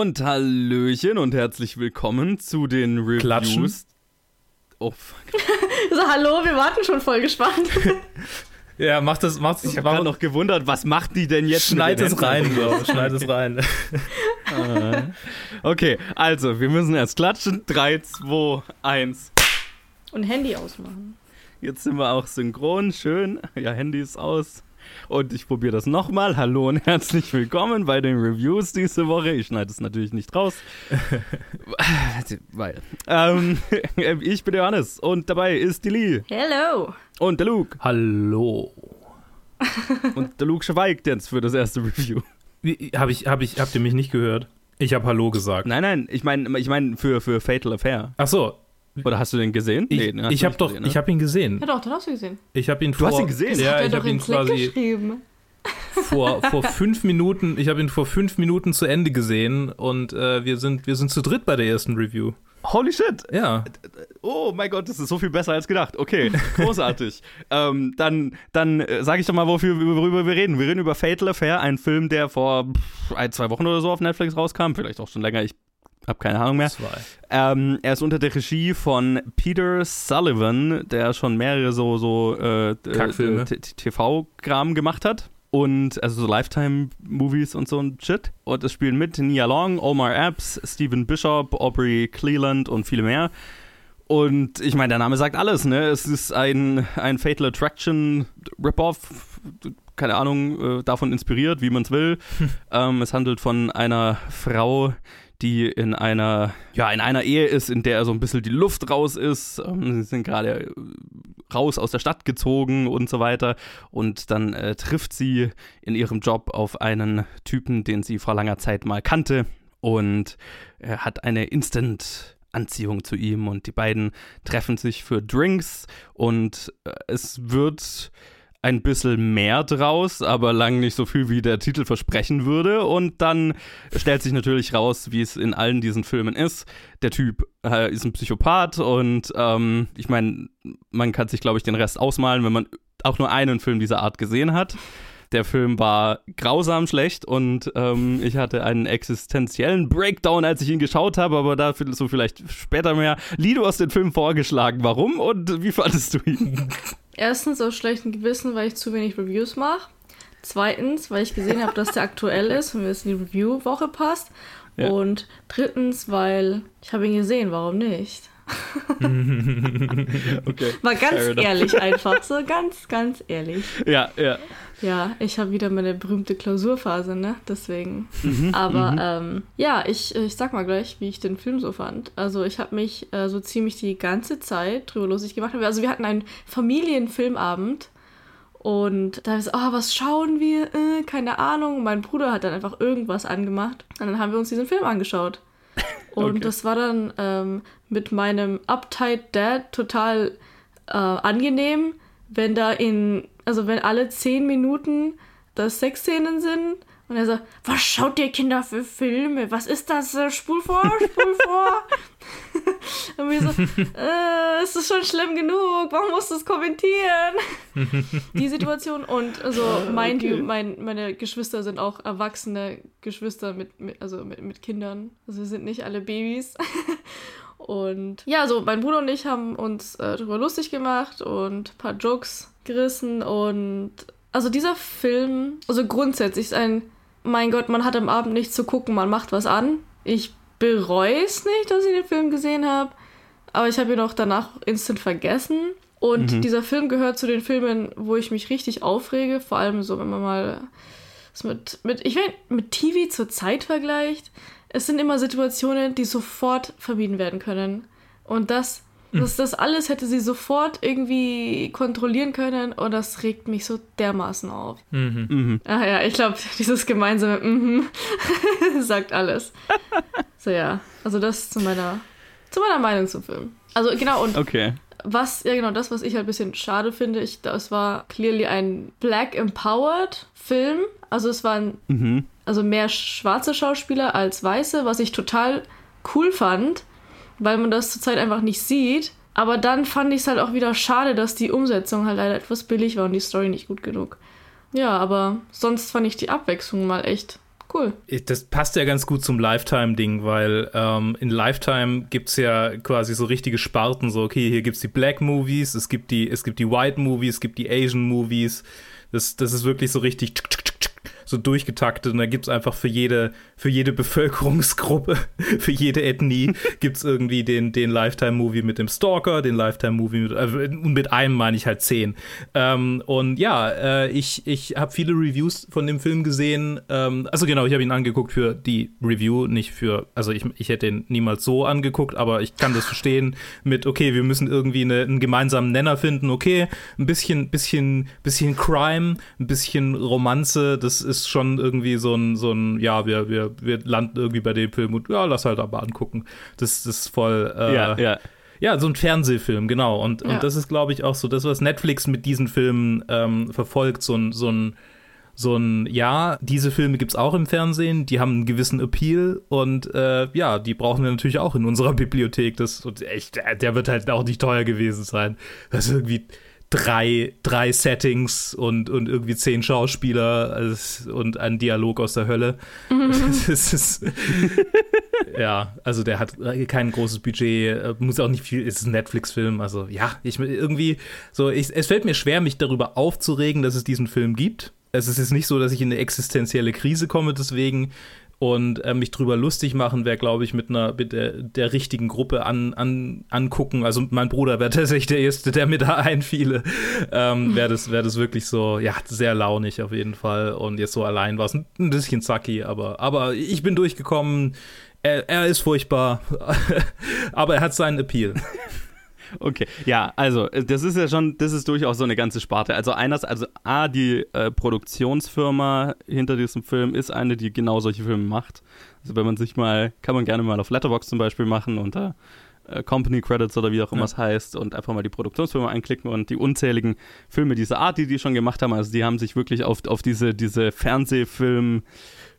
Und Hallöchen und herzlich willkommen zu den Reviews. Klatschen. Oh, fuck. So, hallo, wir warten schon voll gespannt. Ja, mach das, mach Ich habe noch gewundert, was macht die denn jetzt? mit Schneid den es rein, Bro. Schneid es rein. Okay, also, wir müssen erst klatschen. 3, 2, 1. Und Handy ausmachen. Jetzt sind wir auch synchron. Schön. Ja, Handy ist aus. Und ich probiere das nochmal. Hallo und herzlich willkommen bei den Reviews diese Woche. Ich schneide es natürlich nicht raus. Weil. Ähm, ich bin Johannes und dabei ist die Lee Hello. und der Luke. Hallo. Und der Luke schweigt jetzt für das erste Review. Wie, hab ich, hab ich, habt ihr mich nicht gehört? Ich hab Hallo gesagt. Nein, nein, ich meine ich mein für, für Fatal Affair. Ach so. Oder hast du den gesehen? Ich, den hast ich du hab nicht doch, gesehen, ne? ich hab ihn gesehen. Ja doch, den hast du gesehen. Ich hab ihn Du vor, hast ihn gesehen? Das Ja, hat er ich doch hab ihn quasi geschrieben. vor, vor fünf Minuten, ich habe ihn vor fünf Minuten zu Ende gesehen und äh, wir sind, wir sind zu dritt bei der ersten Review. Holy shit! Ja. Oh mein Gott, das ist so viel besser als gedacht. Okay, großartig. ähm, dann dann äh, sage ich doch mal, wofür, worüber wir reden. Wir reden über Fatal Affair, ein Film, der vor pff, ein, zwei Wochen oder so auf Netflix rauskam. Vielleicht auch schon länger, ich habe keine Ahnung mehr. Ähm, er ist unter der Regie von Peter Sullivan, der schon mehrere so, so äh, äh, TV-Kram gemacht hat. Und also so Lifetime-Movies und so ein Shit. Und es spielen mit Nia Long, Omar Epps, Stephen Bishop, Aubrey Cleland und viele mehr. Und ich meine, der Name sagt alles, ne? Es ist ein, ein Fatal Attraction Rip-Off, keine Ahnung, äh, davon inspiriert, wie man es will. ähm, es handelt von einer Frau, die in einer, ja, in einer Ehe ist, in der so ein bisschen die Luft raus ist. Ähm, sie sind gerade äh, raus aus der Stadt gezogen und so weiter. Und dann äh, trifft sie in ihrem Job auf einen Typen, den sie vor langer Zeit mal kannte. Und er hat eine Instant Anziehung zu ihm und die beiden treffen sich für Drinks und äh, es wird ein bisschen mehr draus, aber lang nicht so viel, wie der Titel versprechen würde. Und dann stellt sich natürlich raus, wie es in allen diesen Filmen ist. Der Typ äh, ist ein Psychopath und ähm, ich meine, man kann sich, glaube ich, den Rest ausmalen, wenn man auch nur einen Film dieser Art gesehen hat. Der Film war grausam schlecht und ähm, ich hatte einen existenziellen Breakdown, als ich ihn geschaut habe, aber dafür so vielleicht später mehr. Du hast den Film vorgeschlagen. Warum und wie fandest du ihn? Erstens aus schlechtem Gewissen, weil ich zu wenig Reviews mache. Zweitens, weil ich gesehen habe, dass der aktuell ist und mir das in die Review-Woche passt. Ja. Und drittens, weil ich habe ihn gesehen, warum nicht? Okay. War ganz ehrlich einfach, so ganz, ganz ehrlich. Ja, ja. Ja, ich habe wieder meine berühmte Klausurphase, ne? Deswegen. Mhm, Aber mhm. ähm, ja, ich, ich sag mal gleich, wie ich den Film so fand. Also ich habe mich äh, so ziemlich die ganze Zeit drüber lustig gemacht. Also wir hatten einen Familienfilmabend und da ist so, oh, was schauen wir? Äh, keine Ahnung. Mein Bruder hat dann einfach irgendwas angemacht und dann haben wir uns diesen Film angeschaut. Und Okay. das war dann ähm, mit meinem Uptight Dad total äh, angenehm, wenn da in, also wenn alle zehn Minuten da Sexszenen sind und er sagt, was schaut ihr Kinder für Filme? Was ist das? Äh, Spul vor, spul vor. und wir so, äh, es ist schon schlimm genug, warum musst du es kommentieren? Die Situation und also mind you, mein, meine Geschwister sind auch erwachsene Geschwister mit, mit also mit, mit Kindern. Also wir sind nicht alle Babys. Und ja, so mein Bruder und ich haben uns äh, darüber lustig gemacht und ein paar Jokes gerissen. Und also dieser Film, also grundsätzlich ist ein, mein Gott, man hat am Abend nichts zu gucken, man macht was an. Ich bereue es nicht, dass ich den Film gesehen habe, aber ich habe ihn auch danach instant vergessen. Und dieser Film gehört zu den Filmen, wo ich mich richtig aufrege, vor allem so, wenn man mal es mit, mit, ich will, mit TV zur Zeit vergleicht. Es sind immer Situationen, die sofort vermieden werden können. Und das, das, das alles hätte sie sofort irgendwie kontrollieren können und das regt mich so dermaßen auf. Mhm. Mhm. Ah ja, ich glaube, dieses gemeinsame mhm sagt alles. So ja, also das zu meiner, zu meiner Meinung zum Film. Also genau, und Okay. was, ja genau, das, was ich halt ein bisschen schade finde, ich, das war clearly ein Black Empowered Film. Also es waren Mhm. also mehr schwarze Schauspieler als weiße, was ich total cool fand, weil man das zurzeit einfach nicht sieht. Aber dann fand ich es halt auch wieder schade, dass die Umsetzung halt leider etwas billig war und die Story nicht gut genug. Ja, aber sonst fand ich die Abwechslung mal echt cool. Das passt ja ganz gut zum Lifetime-Ding, weil ähm, in Lifetime gibt es ja quasi so richtige Sparten, so, okay, hier gibt es die Black Movies, es gibt die, es gibt die White Movies, es gibt die Asian Movies. Das, das ist wirklich so richtig so durchgetaktet und da gibt es einfach für jede, für jede Bevölkerungsgruppe, für jede Ethnie gibt es irgendwie den, den Lifetime-Movie mit dem Stalker, den Lifetime-Movie mit, äh, mit einem meine ich halt zehn. Ähm, und ja, äh, ich, ich habe viele Reviews von dem Film gesehen. Ähm, also genau, ich habe ihn angeguckt für die Review, nicht für, also ich, ich hätte ihn niemals so angeguckt, aber ich kann das verstehen mit, okay, wir müssen irgendwie eine, einen gemeinsamen Nenner finden, okay, ein bisschen, bisschen, bisschen Crime, ein bisschen Romanze, das ist ist schon irgendwie so ein, so ein, ja, wir, wir, wir landen irgendwie bei dem Film und ja, lass halt aber angucken. Das, das ist voll. Äh, ja, ja. Ja, so ein Fernsehfilm, genau. Und, ja. und das ist, glaube ich, auch so das, was Netflix mit diesen Filmen ähm, verfolgt, so ein, so ein so ein, ja, diese Filme gibt es auch im Fernsehen, die haben einen gewissen Appeal und äh, ja, die brauchen wir natürlich auch in unserer Bibliothek. Das, und echt, der wird halt auch nicht teuer gewesen sein. Das ist irgendwie drei, drei Settings und, und irgendwie zehn Schauspieler und ein Dialog aus der Hölle. Mhm. Das ist, ja, also der hat kein großes Budget, äh, muss auch nicht viel, ist ein Netflix-Film, also ja, ich irgendwie so, ich, es fällt mir schwer, mich darüber aufzuregen, dass es diesen Film gibt. Es ist jetzt nicht so, dass ich in eine existenzielle Krise komme, deswegen und äh, mich drüber lustig machen, wäre, glaube ich, mit einer mit der, der richtigen Gruppe an, an, angucken. Also mein Bruder wäre tatsächlich der Erste, der mir da einfiele. Ähm, wäre das, wär das wirklich so, ja, sehr launig auf jeden Fall. Und jetzt so allein war es ein bisschen zacky, aber, aber ich bin durchgekommen. Er, er ist furchtbar, aber er hat seinen Appeal. Okay, ja, also äh, das ist ja schon, das ist durchaus so eine ganze Sparte. Also eines, also A, die äh, Produktionsfirma hinter diesem Film ist eine, die genau solche Filme macht. Also wenn man sich mal, kann man gerne mal auf Letterbox zum Beispiel machen unter äh, Company Credits oder wie auch immer ja. es heißt und einfach mal die Produktionsfirma einklicken und die unzähligen Filme dieser Art, die die schon gemacht haben, also die haben sich wirklich auf, auf diese, diese Fernsehfilm-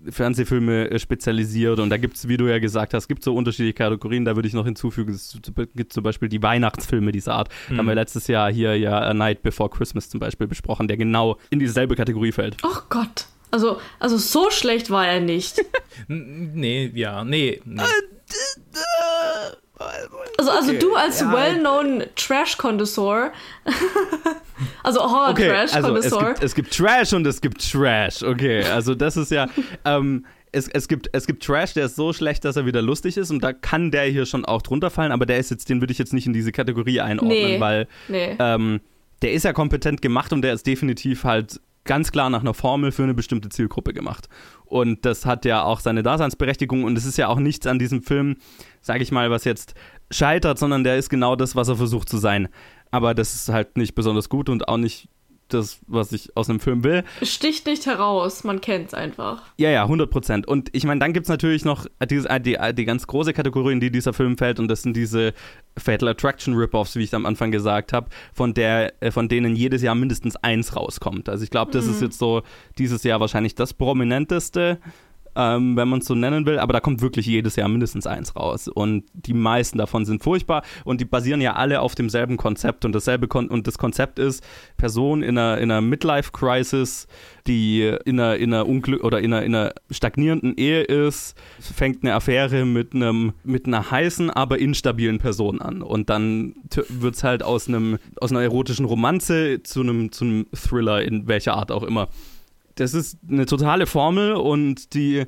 Fernsehfilme äh, spezialisiert und da gibt es, wie du ja gesagt hast, gibt so unterschiedliche Kategorien, da würde ich noch hinzufügen, es gibt zum Beispiel die Weihnachtsfilme dieser Art. Mhm. Haben wir letztes Jahr hier ja A Night Before Christmas zum Beispiel besprochen, der genau in dieselbe Kategorie fällt. Oh Gott. Also, also so schlecht war er nicht. nee, ja, nee. nee. Also, also okay. du als ja. well-known Trash-Connoisseur, also Horror-Trash-Connoisseur. Okay, also es, es, gibt Trash und es gibt Trash, okay. Also das ist ja, ähm, es, es, gibt, es gibt Trash, der ist so schlecht, dass er wieder lustig ist und da kann der hier schon auch drunter fallen, aber der ist jetzt, den würde ich jetzt nicht in diese Kategorie einordnen, nee. weil nee. Ähm, der ist ja kompetent gemacht und der ist definitiv halt ganz klar nach einer Formel für eine bestimmte Zielgruppe gemacht. Und das hat ja auch seine Daseinsberechtigung und es ist ja auch nichts an diesem Film, sage ich mal, was jetzt scheitert, sondern der ist genau das, was er versucht zu sein. Aber das ist halt nicht besonders gut und auch nicht das, was ich aus einem Film will. Sticht nicht heraus, man kennt es einfach. Ja, ja, 100 Prozent. Und ich meine, dann gibt es natürlich noch die, die, die ganz große Kategorie, in die dieser Film fällt, und das sind diese Fatal Attraction Rip-Offs, wie ich am Anfang gesagt habe, von, äh, von denen jedes Jahr mindestens eins rauskommt. Also ich glaube, das mhm. ist jetzt so dieses Jahr wahrscheinlich das prominenteste ähm, wenn man es so nennen will, aber da kommt wirklich jedes Jahr mindestens eins raus. Und die meisten davon sind furchtbar und die basieren ja alle auf demselben Konzept. Und dasselbe Kon und das Konzept ist, Person in einer, in einer Midlife-Crisis, die in einer, in einer Unglück oder in einer, in einer stagnierenden Ehe ist, fängt eine Affäre mit einem mit einer heißen, aber instabilen Person an. Und dann wird es halt aus einem, aus einer erotischen Romanze zu einem, zu einem Thriller in welcher Art auch immer das ist eine totale Formel und die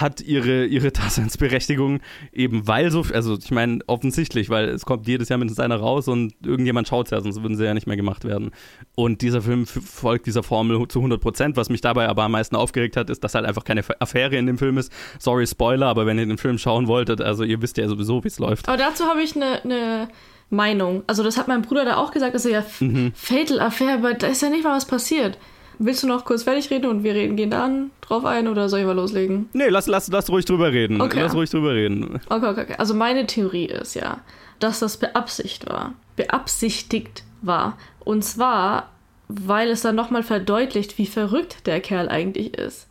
hat ihre, ihre Daseinsberechtigung eben weil so, also ich meine offensichtlich, weil es kommt jedes Jahr mindestens einer raus und irgendjemand schaut es ja, sonst würden sie ja nicht mehr gemacht werden. Und dieser Film folgt dieser Formel zu 100 Prozent. Was mich dabei aber am meisten aufgeregt hat, ist, dass halt einfach keine Affäre in dem Film ist. Sorry, Spoiler, aber wenn ihr den Film schauen wolltet, also ihr wisst ja sowieso, wie es läuft. Aber dazu habe ich eine ne Meinung. Also das hat mein Bruder da auch gesagt, dass er ja mhm. Fatal Affair, aber da ist ja nicht mal was passiert. Willst du noch kurz fertig reden und wir reden, gehen dann drauf ein oder soll ich mal loslegen? Nee, lass, lass, lass ruhig drüber reden. Okay. Lass ruhig drüber reden. Okay, okay, okay. Also meine Theorie ist ja, dass das beabsichtigt war. Beabsichtigt war. Und zwar, weil es dann nochmal verdeutlicht, wie verrückt der Kerl eigentlich ist.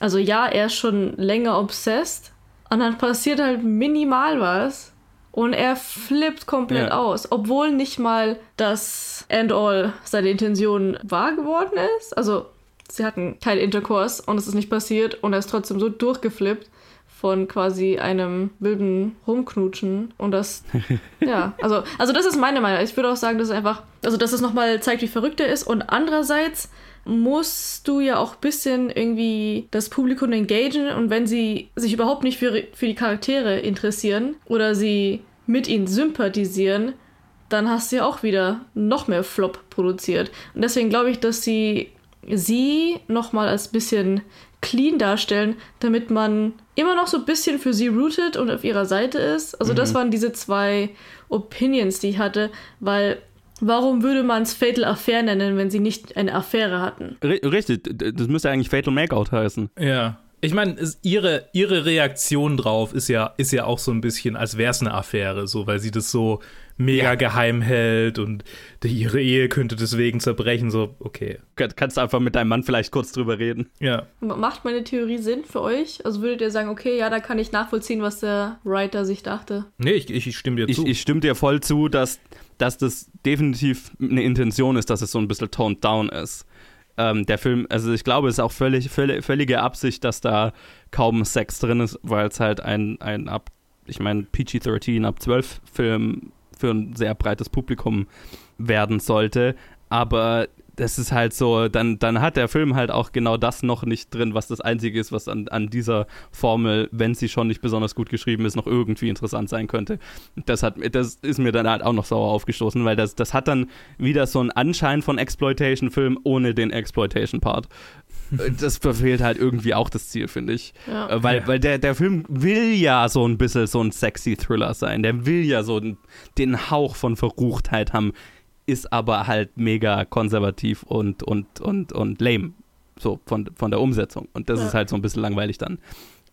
Also ja, er ist schon länger obsessed und dann passiert halt minimal was und er flippt komplett ja. aus, obwohl nicht mal das And All seine Intention wahr geworden ist. Also sie hatten kein Intercourse und es ist nicht passiert und er ist trotzdem so durchgeflippt von quasi einem wilden Rumknutschen und das, ja, also, also das ist meine Meinung. Ich würde auch sagen, dass es einfach, also dass es nochmal zeigt, wie verrückt er ist und andererseits musst du ja auch ein bisschen irgendwie das Publikum engagieren und wenn sie sich überhaupt nicht für, für die Charaktere interessieren oder sie mit ihnen sympathisieren, dann hast du ja auch wieder noch mehr Flop produziert. Und deswegen glaube ich, dass sie sie nochmal als bisschen clean darstellen, damit man immer noch so ein bisschen für sie rooted und auf ihrer Seite ist. Also mhm. das waren diese zwei Opinions, die ich hatte, weil warum würde man es Fatal Affair nennen, wenn sie nicht eine Affäre hatten? Richtig, das müsste eigentlich Fatal Makeout heißen. Ja. Ich meine, ihre, ihre Reaktion drauf ist ja, ist ja auch so ein bisschen, als wäre es eine Affäre, so, weil sie das so mega ja. geheim hält und ihre Ehe könnte deswegen zerbrechen. So, okay. Kannst du einfach mit deinem Mann vielleicht kurz drüber reden? Ja. Macht meine Theorie Sinn für euch? Also würdet ihr sagen, okay, ja, da kann ich nachvollziehen, was der Writer sich dachte? Nee, ich, ich, ich stimme dir zu. Ich, ich stimme dir voll zu, dass, dass das definitiv eine Intention ist, dass es so ein bisschen toned down ist. Ähm, der Film, also ich glaube, es ist auch völlig, völlig, völlige Absicht, dass da kaum Sex drin ist, weil es halt ein, ein ab, ich meine, PG-13 ab 12 Film für ein sehr breites Publikum werden sollte. Aber das ist halt so, dann, dann hat der Film halt auch genau das noch nicht drin, was das Einzige ist, was an, an dieser Formel, wenn sie schon nicht besonders gut geschrieben ist, noch irgendwie interessant sein könnte. Das, hat, das ist mir dann halt auch noch sauer aufgestoßen, weil das, das hat dann wieder so einen Anschein von Exploitation-Film ohne den Exploitation-Part. das verfehlt halt irgendwie auch das Ziel, finde ich. Ja. Äh, weil, weil der, der Film will ja so ein bisschen so ein sexy Thriller sein. Der will ja so den Hauch von Verruchtheit haben, ist aber halt mega konservativ und, und, und, und lame. So von, von der Umsetzung. Und das ja. ist halt so ein bisschen langweilig dann.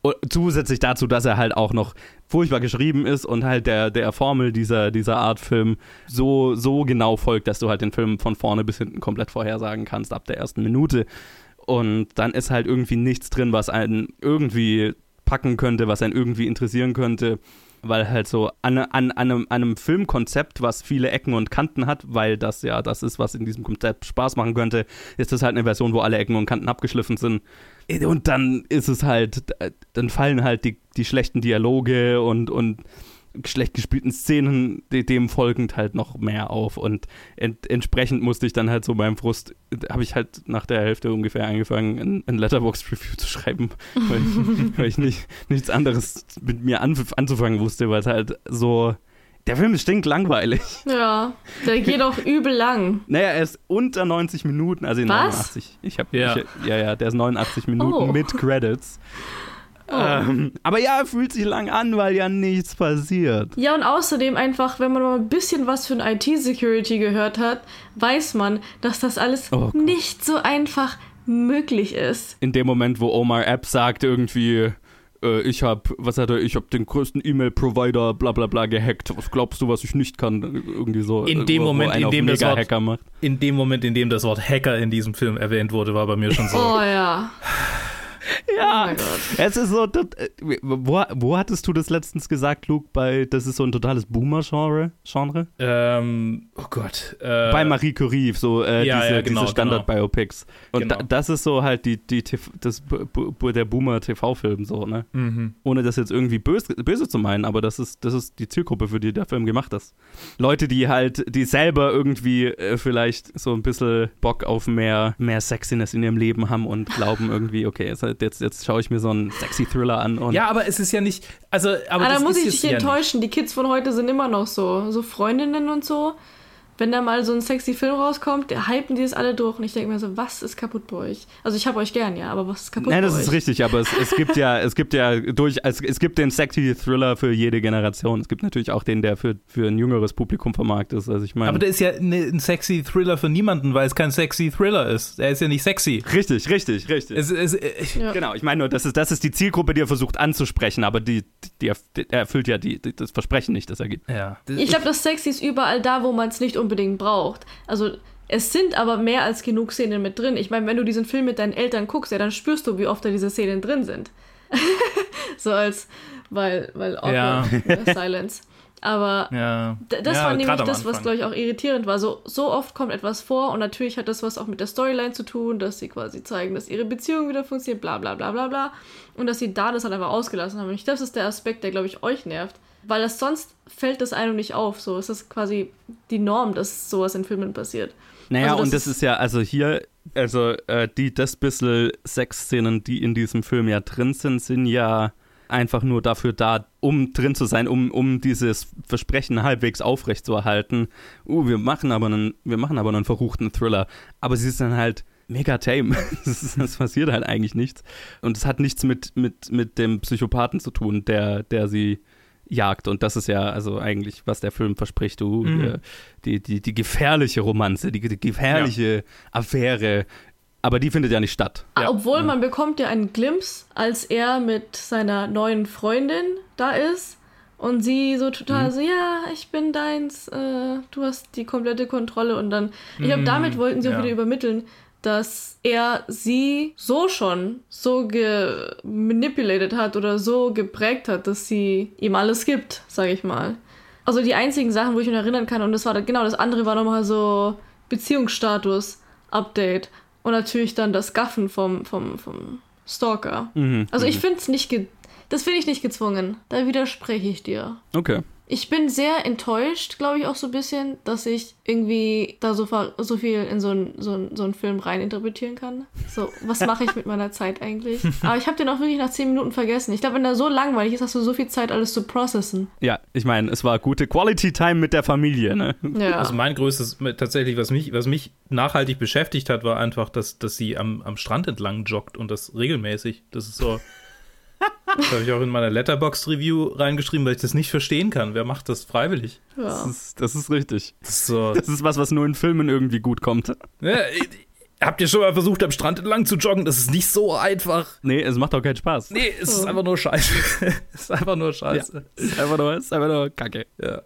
Und zusätzlich dazu, dass er halt auch noch furchtbar geschrieben ist und halt der, der Formel dieser, dieser Art Film so, so genau folgt, dass du halt den Film von vorne bis hinten komplett vorhersagen kannst ab der ersten Minute. Und dann ist halt irgendwie nichts drin, was einen irgendwie packen könnte, was einen irgendwie interessieren könnte, weil halt so an, an, an, einem, einem Filmkonzept, was viele Ecken und Kanten hat, weil das ja das ist, was in diesem Konzept Spaß machen könnte, ist das halt eine Version, wo alle Ecken und Kanten abgeschliffen sind. Und dann ist es halt, dann fallen halt die, die schlechten Dialoge und, und schlecht gespielten Szenen dem folgend halt noch mehr auf und ent entsprechend musste ich dann halt so beim Frust, habe ich halt nach der Hälfte ungefähr angefangen, ein, ein Letterbox-Review zu schreiben, weil ich, weil ich nicht, nichts anderes mit mir an, anzufangen wusste, weil es halt so, der Film ist stinklangweilig. Ja, der geht auch übel lang. Naja, er ist unter 90 Minuten, also in Was? 89. Ich habe ja. ja, ja, der ist 89 Minuten oh. mit Credits. Oh. Ähm, aber ja, fühlt sich lang an, weil ja nichts passiert. Ja, und außerdem einfach, wenn man mal ein bisschen was von IT-Security gehört hat, weiß man, dass das alles oh nicht so einfach möglich ist. In dem Moment, wo Omar App sagt irgendwie, äh, ich habe, was hat er, ich habe den größten E-Mail-Provider, bla bla bla, gehackt. Was glaubst du, was ich nicht kann? Irgendwie so. In dem wo, Moment, wo in dem das Wort, macht. in dem Moment, in dem das Wort Hacker in diesem Film erwähnt wurde, war bei mir schon so. Oh ja. Ja, oh es ist so, das, wo, wo hattest du das letztens gesagt, Luke, bei, das ist so ein totales Boomer-Genre? Genre? Ähm, oh Gott. Äh, bei Marie Curie, so äh, ja, diese, ja, genau, diese Standard-Biopics. Und genau. da, das ist so halt die, die, das, der Boomer-TV-Film, so, ne? Mhm. Ohne das jetzt irgendwie böse, böse zu meinen, aber das ist, das ist die Zielgruppe, für die der Film gemacht ist. Leute, die halt, die selber irgendwie äh, vielleicht so ein bisschen Bock auf mehr, mehr Sexiness in ihrem Leben haben und glauben irgendwie, okay, es halt jetzt, jetzt schaue ich mir so einen sexy Thriller an. Und ja, aber es ist ja nicht. Also, aber, aber da muss ich dich enttäuschen. Die Kids von heute sind immer noch so. So Freundinnen und so wenn da mal so ein sexy Film rauskommt, hypen die es alle durch. Und ich denke mir so, was ist kaputt bei euch? Also ich habe euch gern, ja, aber was ist kaputt Nein, bei euch? Nein, das ist richtig, aber es, es gibt ja, es gibt ja durch, es, es gibt den sexy Thriller für jede Generation. Es gibt natürlich auch den, der für, für ein jüngeres Publikum vermarktet ist. Also ich meine. Aber der ist ja ne, ein sexy Thriller für niemanden, weil es kein sexy Thriller ist. Er ist ja nicht sexy. Richtig, richtig, richtig. Es, es, ich, ja. Genau, ich meine nur, das ist, das ist die Zielgruppe, die er versucht anzusprechen, aber die, die, die er erfüllt ja die, das Versprechen nicht, das er gibt. Ja. Ich glaube, das Sexy ist überall da, wo man es nicht unbedingt braucht. Also es sind aber mehr als genug Szenen mit drin. Ich meine, wenn du diesen Film mit deinen Eltern guckst, ja, dann spürst du, wie oft da diese Szenen drin sind. so als, weil, weil ja. Silence. Aber Ja. Das ja, war nämlich das, was, glaube ich, auch irritierend war. So, so oft kommt etwas vor und natürlich hat das was auch mit der Storyline zu tun, dass sie quasi zeigen, dass ihre Beziehung wieder funktioniert, bla bla bla bla bla. Und dass sie da das halt einfach ausgelassen haben. Und ich, das ist der Aspekt, der, glaube ich, euch nervt. Weil das sonst fällt das einem nicht auf. So, es ist quasi die Norm, dass sowas in Filmen passiert. Naja, Also das und das ist- ist ja, also hier, also äh, die, das bisschen Sexszenen, die in diesem Film ja drin sind, sind ja einfach nur dafür da, um drin zu sein, um, um dieses Versprechen halbwegs aufrechtzuerhalten. Uh, wir machen aber einen, wir machen aber einen verruchten Thriller. Aber sie ist dann halt mega tame. Es ist- Es passiert halt eigentlich nichts. Und es hat nichts mit, mit, mit dem Psychopathen zu tun, der, der sie jagt. Und das ist ja also eigentlich, was der Film verspricht. Du, Mhm. äh, die, die, die gefährliche Romanze, die, die gefährliche Affäre. Aber die findet ja nicht statt. Ah, Obwohl man bekommt ja einen Glimpse, als er mit seiner neuen Freundin da ist und sie so total so, ja, ich bin deins, äh, du hast die komplette Kontrolle und dann, ich glaube, Mm, damit wollten sie auch ja. wieder übermitteln, dass er sie so schon so gemanipulated hat oder so geprägt hat, dass sie ihm alles gibt, sage ich mal. Also die einzigen Sachen, wo ich mich erinnern kann, und das war genau das andere, war nochmal so Beziehungsstatus-Update. Und natürlich dann das Gaffen vom, vom, vom Stalker. Mhm, Also ich mhm. finde es nicht, ge das finde ich nicht gezwungen. Da widerspreche ich dir. Okay. Ich bin sehr enttäuscht, glaube ich, auch so ein bisschen, dass ich irgendwie da so, ver- so viel in so einen so ein- so einen Film reininterpretieren kann. So, was mache ich mit meiner Zeit eigentlich? Aber ich habe den auch wirklich nach 10 Minuten vergessen. Ich glaube, wenn der so langweilig ist, hast du so viel Zeit, alles zu processen. Ja, ich meine, es war gute Quality Time mit der Familie, ne? Ja. Also mein größtes, tatsächlich, was mich, was mich nachhaltig beschäftigt hat, war einfach, dass, dass sie am, am Strand entlang joggt und das regelmäßig. Das ist so. Das habe ich auch in meiner Letterbox-Review reingeschrieben, weil ich das nicht verstehen kann. Wer macht das freiwillig? Das ja. ist, das ist richtig. Das ist so. Das ist was, was nur in Filmen irgendwie gut kommt. Ja, habt ihr schon mal versucht, am Strand entlang zu joggen? Das ist nicht so einfach. Nee, es macht auch keinen Spaß. Nee, es ist einfach nur Scheiße. es ist einfach nur Scheiße. Es ist einfach nur, es ist einfach nur Kacke. Ja.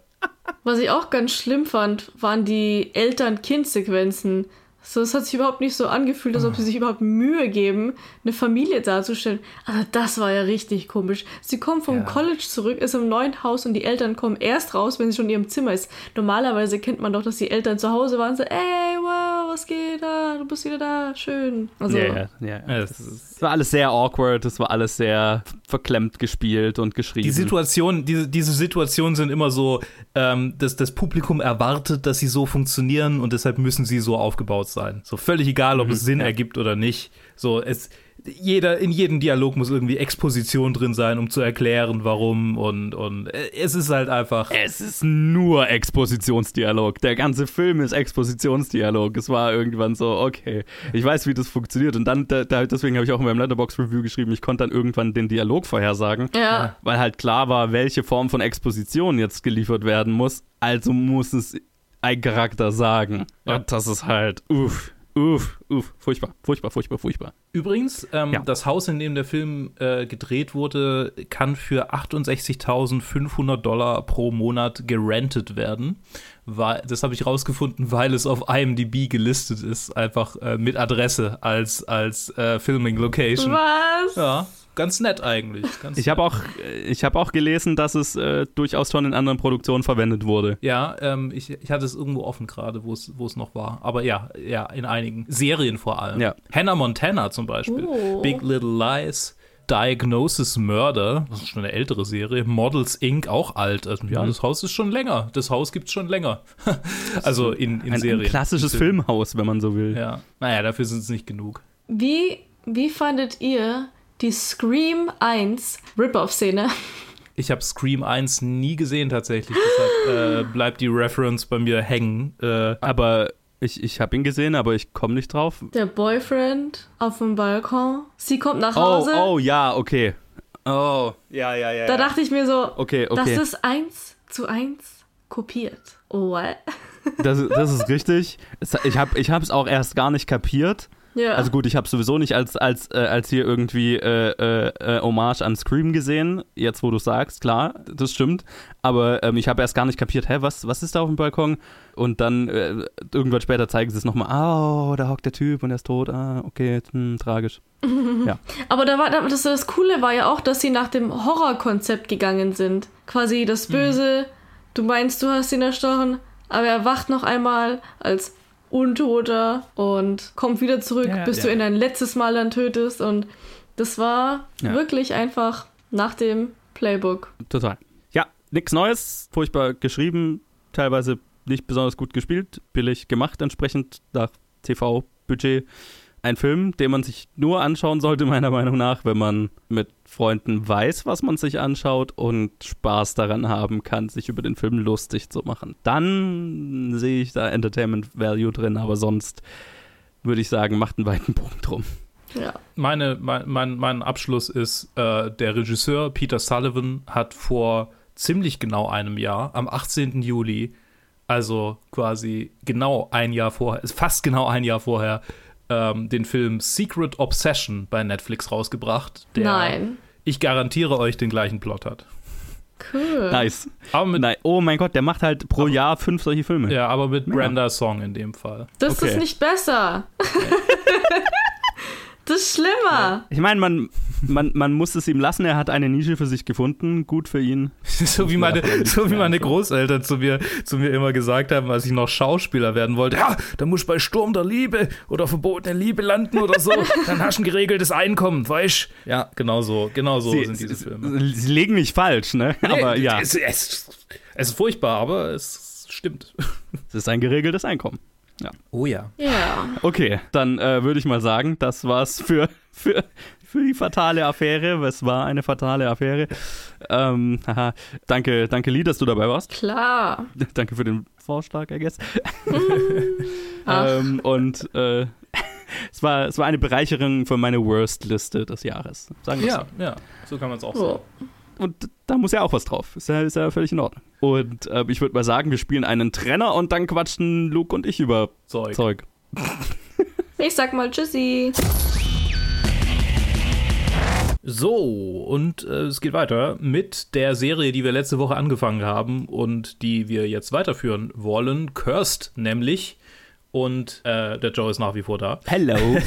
Was ich auch ganz schlimm fand, waren die Eltern-Kind-Sequenzen. So, es hat sich überhaupt nicht so angefühlt, als ob sie sich überhaupt Mühe geben, eine Familie darzustellen. Also das war ja richtig komisch. Sie kommt vom Ja. College zurück, ist im neuen Haus und die Eltern kommen erst raus, wenn sie schon in ihrem Zimmer ist. Normalerweise kennt man doch, dass die Eltern zu Hause waren, so, ey, wow, was geht da? Du bist wieder da, schön. Also, Ja, ja, ja. Es war alles sehr awkward, es war alles sehr verklemmt gespielt und geschrieben. die Situation, diese, diese Situationen sind immer so, ähm, dass das Publikum erwartet, dass sie so funktionieren und deshalb müssen sie so aufgebaut sein. So völlig egal, ob es Sinn ergibt oder nicht. So, es, jeder, in jedem Dialog muss irgendwie Exposition drin sein, um zu erklären, warum und, und äh, es ist halt einfach. es ist nur Expositionsdialog. Der ganze Film ist Expositionsdialog. Es war irgendwann so, okay, ich weiß, wie das funktioniert. Und dann, da, da, deswegen habe ich auch in meinem Letterbox-Review geschrieben, ich konnte dann irgendwann den Dialog vorhersagen. ja. weil halt klar war, welche Form von Exposition jetzt geliefert werden muss. Also muss es ein Charakter sagen. Ja. Und das ist halt, uff, uff, uff, furchtbar, furchtbar, furchtbar, furchtbar. Übrigens, ähm, Ja. das Haus, in dem der Film äh, gedreht wurde, kann für 68.500 Dollar pro Monat gerentet werden. Weil, das habe ich rausgefunden, weil es auf IMDb gelistet ist, einfach äh, mit Adresse als, als äh, Filming Location. Was? Ja, ganz nett eigentlich. Ganz Ich habe auch, ich habe auch gelesen, dass es äh, durchaus schon in anderen Produktionen verwendet wurde. Ja, ähm, ich, ich hatte es irgendwo offen gerade, wo es wo es noch war. Aber ja, ja, in einigen Serien vor allem. Ja. Hannah Montana zum Beispiel. Oh. Big Little Lies. Diagnosis Murder, das ist schon eine ältere Serie. Models Inc. auch alt. Also, ja, Mhm. das Haus ist schon länger. Das Haus gibt's schon länger. also in, in Ein, ein Serien. klassisches In- Filmhaus, wenn man so will. Ja. Naja, dafür sind es nicht genug. Wie, wie fandet ihr die Scream 1 Rip-Off-Szene? Ich habe Scream 1 nie gesehen tatsächlich. Deshalb äh, bleibt die Reference bei mir hängen. Äh, Aber ich, ich habe ihn gesehen, aber ich komme nicht drauf. Der Boyfriend auf dem Balkon. Sie kommt nach Oh, Hause. oh, ja, okay. Oh, ja, ja, ja. Da ja. dachte ich mir so, Okay, das okay. ist eins zu eins kopiert. What? Das, das ist richtig. Ich habe es ich hab's auch erst gar nicht kapiert. Ja. Also gut, ich habe sowieso nicht als, als, äh, als hier irgendwie äh, äh, äh, Hommage an Scream gesehen. Jetzt, wo du sagst, klar, das stimmt. Aber ähm, ich habe erst gar nicht kapiert, hä, was, was ist da auf dem Balkon? Und dann äh, irgendwann später zeigen sie es nochmal, oh, da hockt der Typ und er ist tot. Ah, okay, hm, tragisch. Aber da war, das, das Coole war ja auch, dass sie nach dem Horrorkonzept gegangen sind. Quasi das Mhm. Böse du meinst, du hast ihn erstochen, aber er wacht noch einmal als Untoter und kommt wieder zurück, Ja, bis ja. du ihn ein letztes Mal dann tötest. Und das war Ja. wirklich einfach nach dem Playbook. Total. Ja, nichts Neues, furchtbar geschrieben, teilweise nicht besonders gut gespielt, billig gemacht, entsprechend nach TV-Budget. Ein Film, den man sich nur anschauen sollte, meiner Meinung nach, wenn man mit Freunden weiß, was man sich anschaut und Spaß daran haben kann, sich über den Film lustig zu machen. Dann sehe ich da Entertainment Value drin, aber sonst würde ich sagen, macht einen weiten Bogen drum. Ja. Meine, mein, mein, mein Abschluss ist, äh, der Regisseur Peter Sullivan hat vor ziemlich genau einem Jahr, am 18. Juli, also quasi genau ein Jahr vorher, fast genau ein Jahr vorher, ähm, den Film Secret Obsession bei Netflix rausgebracht, der, Nein. ich garantiere euch, den gleichen Plot hat. Cool. Nice. Aber mit, Nein. Oh mein Gott, der macht halt pro Jahr fünf solche Filme. ja, aber mit Ja. Brenda Song in dem Fall. Das Okay. ist nicht besser. das ist schlimmer. Ich meine, man, man, man muss es ihm lassen, er hat eine Nische für sich gefunden, gut für ihn. so wie meine, so wie meine Großeltern zu mir, zu mir immer gesagt haben, als ich noch Schauspieler werden wollte. Ja, da musst du bei Sturm der Liebe oder verbotene Liebe landen oder so. Dann hast du ein geregeltes Einkommen, weißt Ja, genau so, genau so sie, sind diese sie, Filme. sie legen nicht falsch, ne? Aber Nee, ja, Es, es, es ist furchtbar, aber es stimmt. es ist ein geregeltes Einkommen. Oh ja. Ja. Okay, dann äh, würde ich mal sagen, das war's für, für, für die fatale Affäre. Es war eine fatale Affäre. Ähm, haha. danke, danke Lee, dass du dabei warst. Klar. danke für den Vorschlag, I guess. Ähm, und äh, es, war, es war eine Bereicherung für meine Worst-Liste des Jahres. Sagen wir's Ja, ja, so kann man es auch sagen. Und da muss ja auch was drauf. Ist ja, ist ja völlig in Ordnung. Und äh, ich würde mal sagen, wir spielen einen Trenner und dann quatschen Luke und ich über Zeug. Zeug. Ich sag mal Tschüssi. So, und äh, es geht weiter mit der Serie, die wir letzte Woche angefangen haben und die wir jetzt weiterführen wollen. Cursed nämlich. Und äh, der Joe ist nach wie vor da. Hello.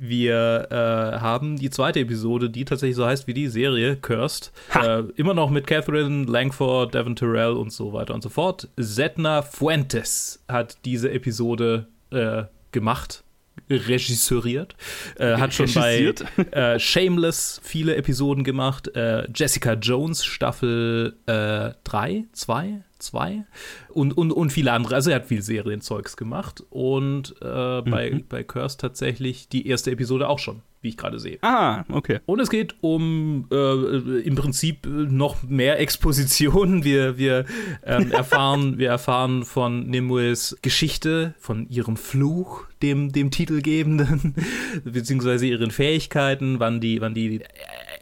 Wir äh, haben die zweite Episode, die tatsächlich so heißt wie die Serie, Cursed. Äh, immer noch mit Catherine Langford, Devon Terrell und so weiter und so fort. Setna Fuentes hat diese Episode äh, gemacht, regisseuriert. Äh, hat schon bei äh, Shameless viele Episoden gemacht. Äh, Jessica Jones Staffel 3, 2, 2 und, und, und viele andere. Also er hat viel Serienzeugs gemacht und äh, bei, bei Curse tatsächlich die erste Episode auch schon, wie ich gerade sehe. ah, okay. Und es geht um äh, im Prinzip noch mehr Exposition. Wir, wir ähm, erfahren, wir erfahren von Nimues Geschichte, von ihrem Fluch, dem, dem Titelgebenden, beziehungsweise ihren Fähigkeiten, wann die, wann die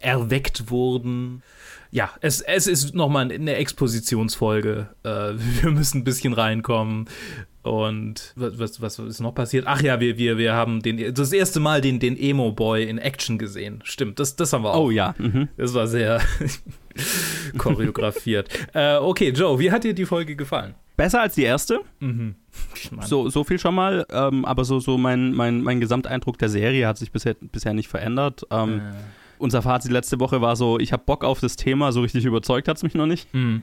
erweckt wurden. Ja, es, es ist nochmal eine Expositionsfolge. Äh, wir müssen ein bisschen reinkommen. Und was, was, ist noch passiert? Ach ja, wir, wir, wir haben den, das erste Mal den, den Emo-Boy in Action gesehen. Stimmt, das, das haben wir auch. Oh ja. Mhm. Das war sehr choreografiert. äh, okay, Joe, wie hat dir die Folge gefallen? Besser als die erste. Mhm. So, so viel schon mal. Ähm, aber so, so mein, mein, mein Gesamteindruck der Serie hat sich bisher, bisher nicht verändert. Ähm, äh, Unser Fazit letzte Woche war so, ich habe Bock auf das Thema, so richtig überzeugt hat es mich noch nicht. hm.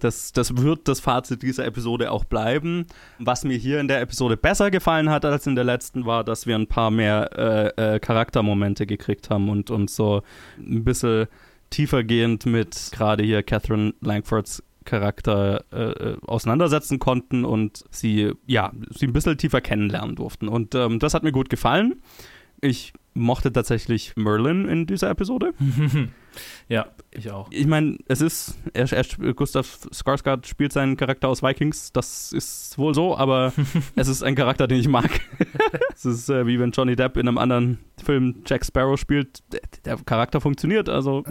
Das, das wird das Fazit dieser Episode auch bleiben. Was mir hier in der Episode besser gefallen hat als in der letzten, war, dass wir ein paar mehr äh, äh, Charaktermomente gekriegt haben und uns so ein bisschen tiefergehend mit gerade hier Catherine Langfords Charakter äh, äh, auseinandersetzen konnten und sie, ja, sie ein bisschen tiefer kennenlernen durften. Und ähm, das hat mir gut gefallen. Ich mochte tatsächlich Merlin in dieser Episode. ja, ich auch. Ich meine, es ist, er, er, Gustav Skarsgård spielt seinen Charakter aus Vikings, das ist wohl so, aber es ist ein Charakter, den ich mag. es ist äh, wie wenn Johnny Depp in einem anderen Film Jack Sparrow spielt, der, der Charakter funktioniert, also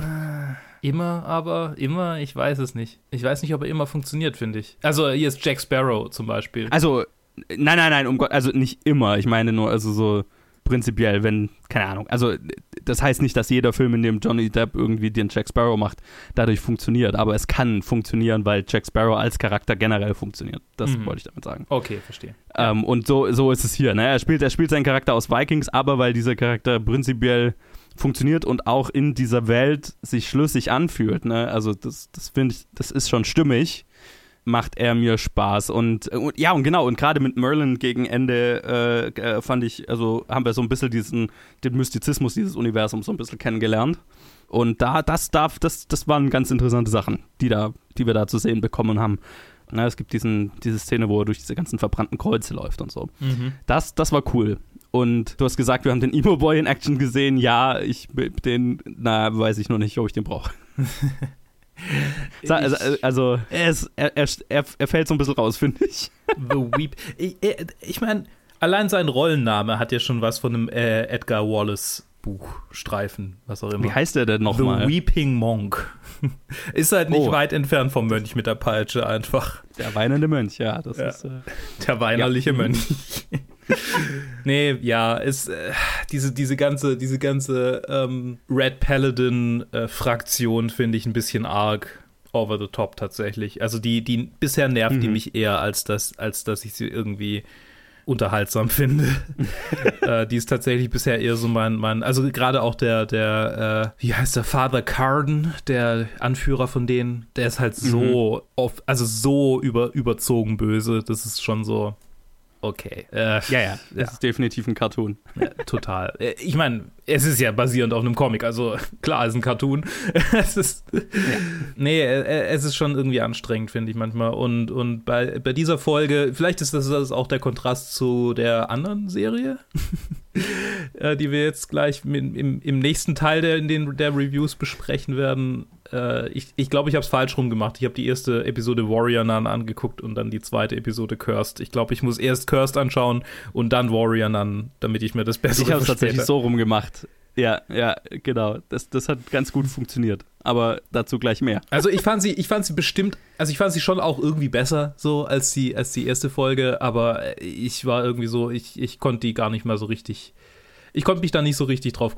Immer, aber immer, ich weiß es nicht. Ich weiß nicht, ob er immer funktioniert, finde ich. Also hier ist Jack Sparrow zum Beispiel. also nein, nein, nein, um Gott, also nicht immer, ich meine nur also so prinzipiell, wenn keine Ahnung, also das heißt nicht, dass jeder Film, in dem Johnny Depp irgendwie den Jack Sparrow macht, dadurch funktioniert, aber es kann funktionieren, weil Jack Sparrow als Charakter generell funktioniert. Das Mhm. wollte ich damit sagen. Okay, verstehe. Ähm, und so, so ist es hier. Ne? Er, spielt, er spielt seinen Charakter aus Vikings, aber weil dieser Charakter prinzipiell funktioniert und auch in dieser Welt sich schlüssig anfühlt. Ne? Also das, das finde ich, das ist schon stimmig. Macht er mir Spaß. Und, und ja, und genau, und gerade mit Merlin gegen Ende äh, äh, fand ich, also haben wir so ein bisschen diesen, den Mystizismus dieses Universums so ein bisschen kennengelernt. Und da, das darf, das, das waren ganz interessante Sachen, die da, die wir da zu sehen bekommen haben. Na, es gibt diesen, diese Szene, wo er durch diese ganzen verbrannten Kreuze läuft und so. Mhm. Das, das war cool. Und du hast gesagt, wir haben den Emo Boy in Action gesehen. Ja, ich den, na, weiß ich noch nicht, ob ich den brauche. also, also er, ist, er, er, er, fällt so ein bisschen raus, finde ich. The Weep. Ich, ich meine, allein sein Rollenname hat ja schon was von einem äh, Edgar Wallace Buch, Streifen, was auch immer. Wie heißt der denn nochmal? The Weeping Monk. ist halt nicht oh. weit entfernt vom Mönch mit der Peitsche einfach. Der weinende Mönch, ja. Das ja. Ist, äh, der weinerliche ja. Mönch. Nee, ja, ist äh, diese, diese ganze, diese ganze ähm, Red Paladin-Fraktion äh, finde ich ein bisschen arg over the top tatsächlich. Also die, die bisher nervt mhm. die mich eher, als dass, als dass ich sie irgendwie unterhaltsam finde. äh, die ist tatsächlich bisher eher so mein, mein also gerade auch der, der, äh, wie heißt der, Father Carden, der Anführer von denen, der ist halt so, mhm. auf, also so über, überzogen böse. Das ist schon so, okay. Äh, ja, ja, das ist definitiv ein Cartoon. Ja, total. Äh, ich meine, es ist ja basierend auf einem Comic, also klar, es ist ein Cartoon. es ist, ja. Nee, äh, äh, es ist schon irgendwie anstrengend, finde ich manchmal. Und, und bei, bei dieser Folge, vielleicht ist das, das auch der Kontrast zu der anderen Serie, die wir jetzt gleich im, im nächsten Teil der, in den, der Reviews besprechen werden äh, ich glaube, ich, glaub, ich habe es falsch rum gemacht. Ich habe die erste Episode Warrior Nun angeguckt und dann die zweite Episode Cursed. Ich glaube, ich muss erst Cursed anschauen und dann Warrior Nun, damit ich mir das besser Ich habe es tatsächlich so rum gemacht. Ja, ja, genau. Das, das hat ganz gut funktioniert. Aber dazu gleich mehr. Also ich fand sie, ich fand sie bestimmt, also ich fand sie schon auch irgendwie besser so als die, als die erste Folge, aber ich war irgendwie so, ich, ich konnte die gar nicht mal so richtig, ich konnte mich da nicht so richtig drauf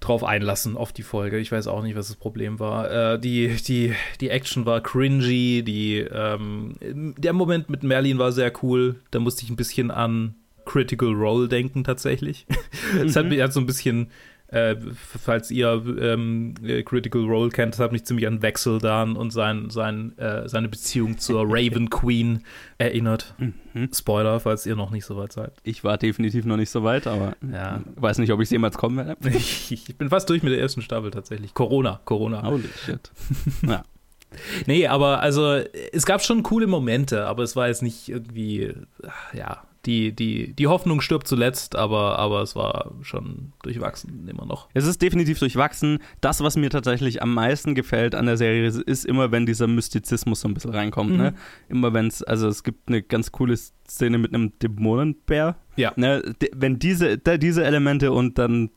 drauf einlassen auf die Folge. Ich weiß auch nicht, was das Problem war. Äh, die, die, die Action war cringy, die, ähm, der Moment mit Merlin war sehr cool. Da musste ich ein bisschen an Critical Role denken tatsächlich. Es mhm. hat mich hat so ein bisschen äh, falls ihr ähm, äh, Critical Role kennt, das hat mich ziemlich an Wechseldan und sein, sein, äh, seine Beziehung zur Raven Queen erinnert. Mhm. Spoiler, falls ihr noch nicht so weit seid. Ich war definitiv noch nicht so weit, aber ja. weiß nicht, ob ich es jemals kommen werde. ich, ich bin fast durch mit der ersten Staffel tatsächlich. Corona, Corona. Holy shit. ja. Nee, aber also es gab schon coole Momente, aber es war jetzt nicht irgendwie, ja, die, die, die Hoffnung stirbt zuletzt, aber, aber es war schon durchwachsen immer noch. Es ist definitiv durchwachsen. Das, was mir tatsächlich am meisten gefällt an der Serie, ist immer, wenn dieser Mystizismus so ein bisschen reinkommt. Ne? Mhm. Ne? Immer wenn es, also es gibt eine ganz coole Szene mit einem Dämonenbär. Ja. Ne? Wenn diese, diese Elemente und dann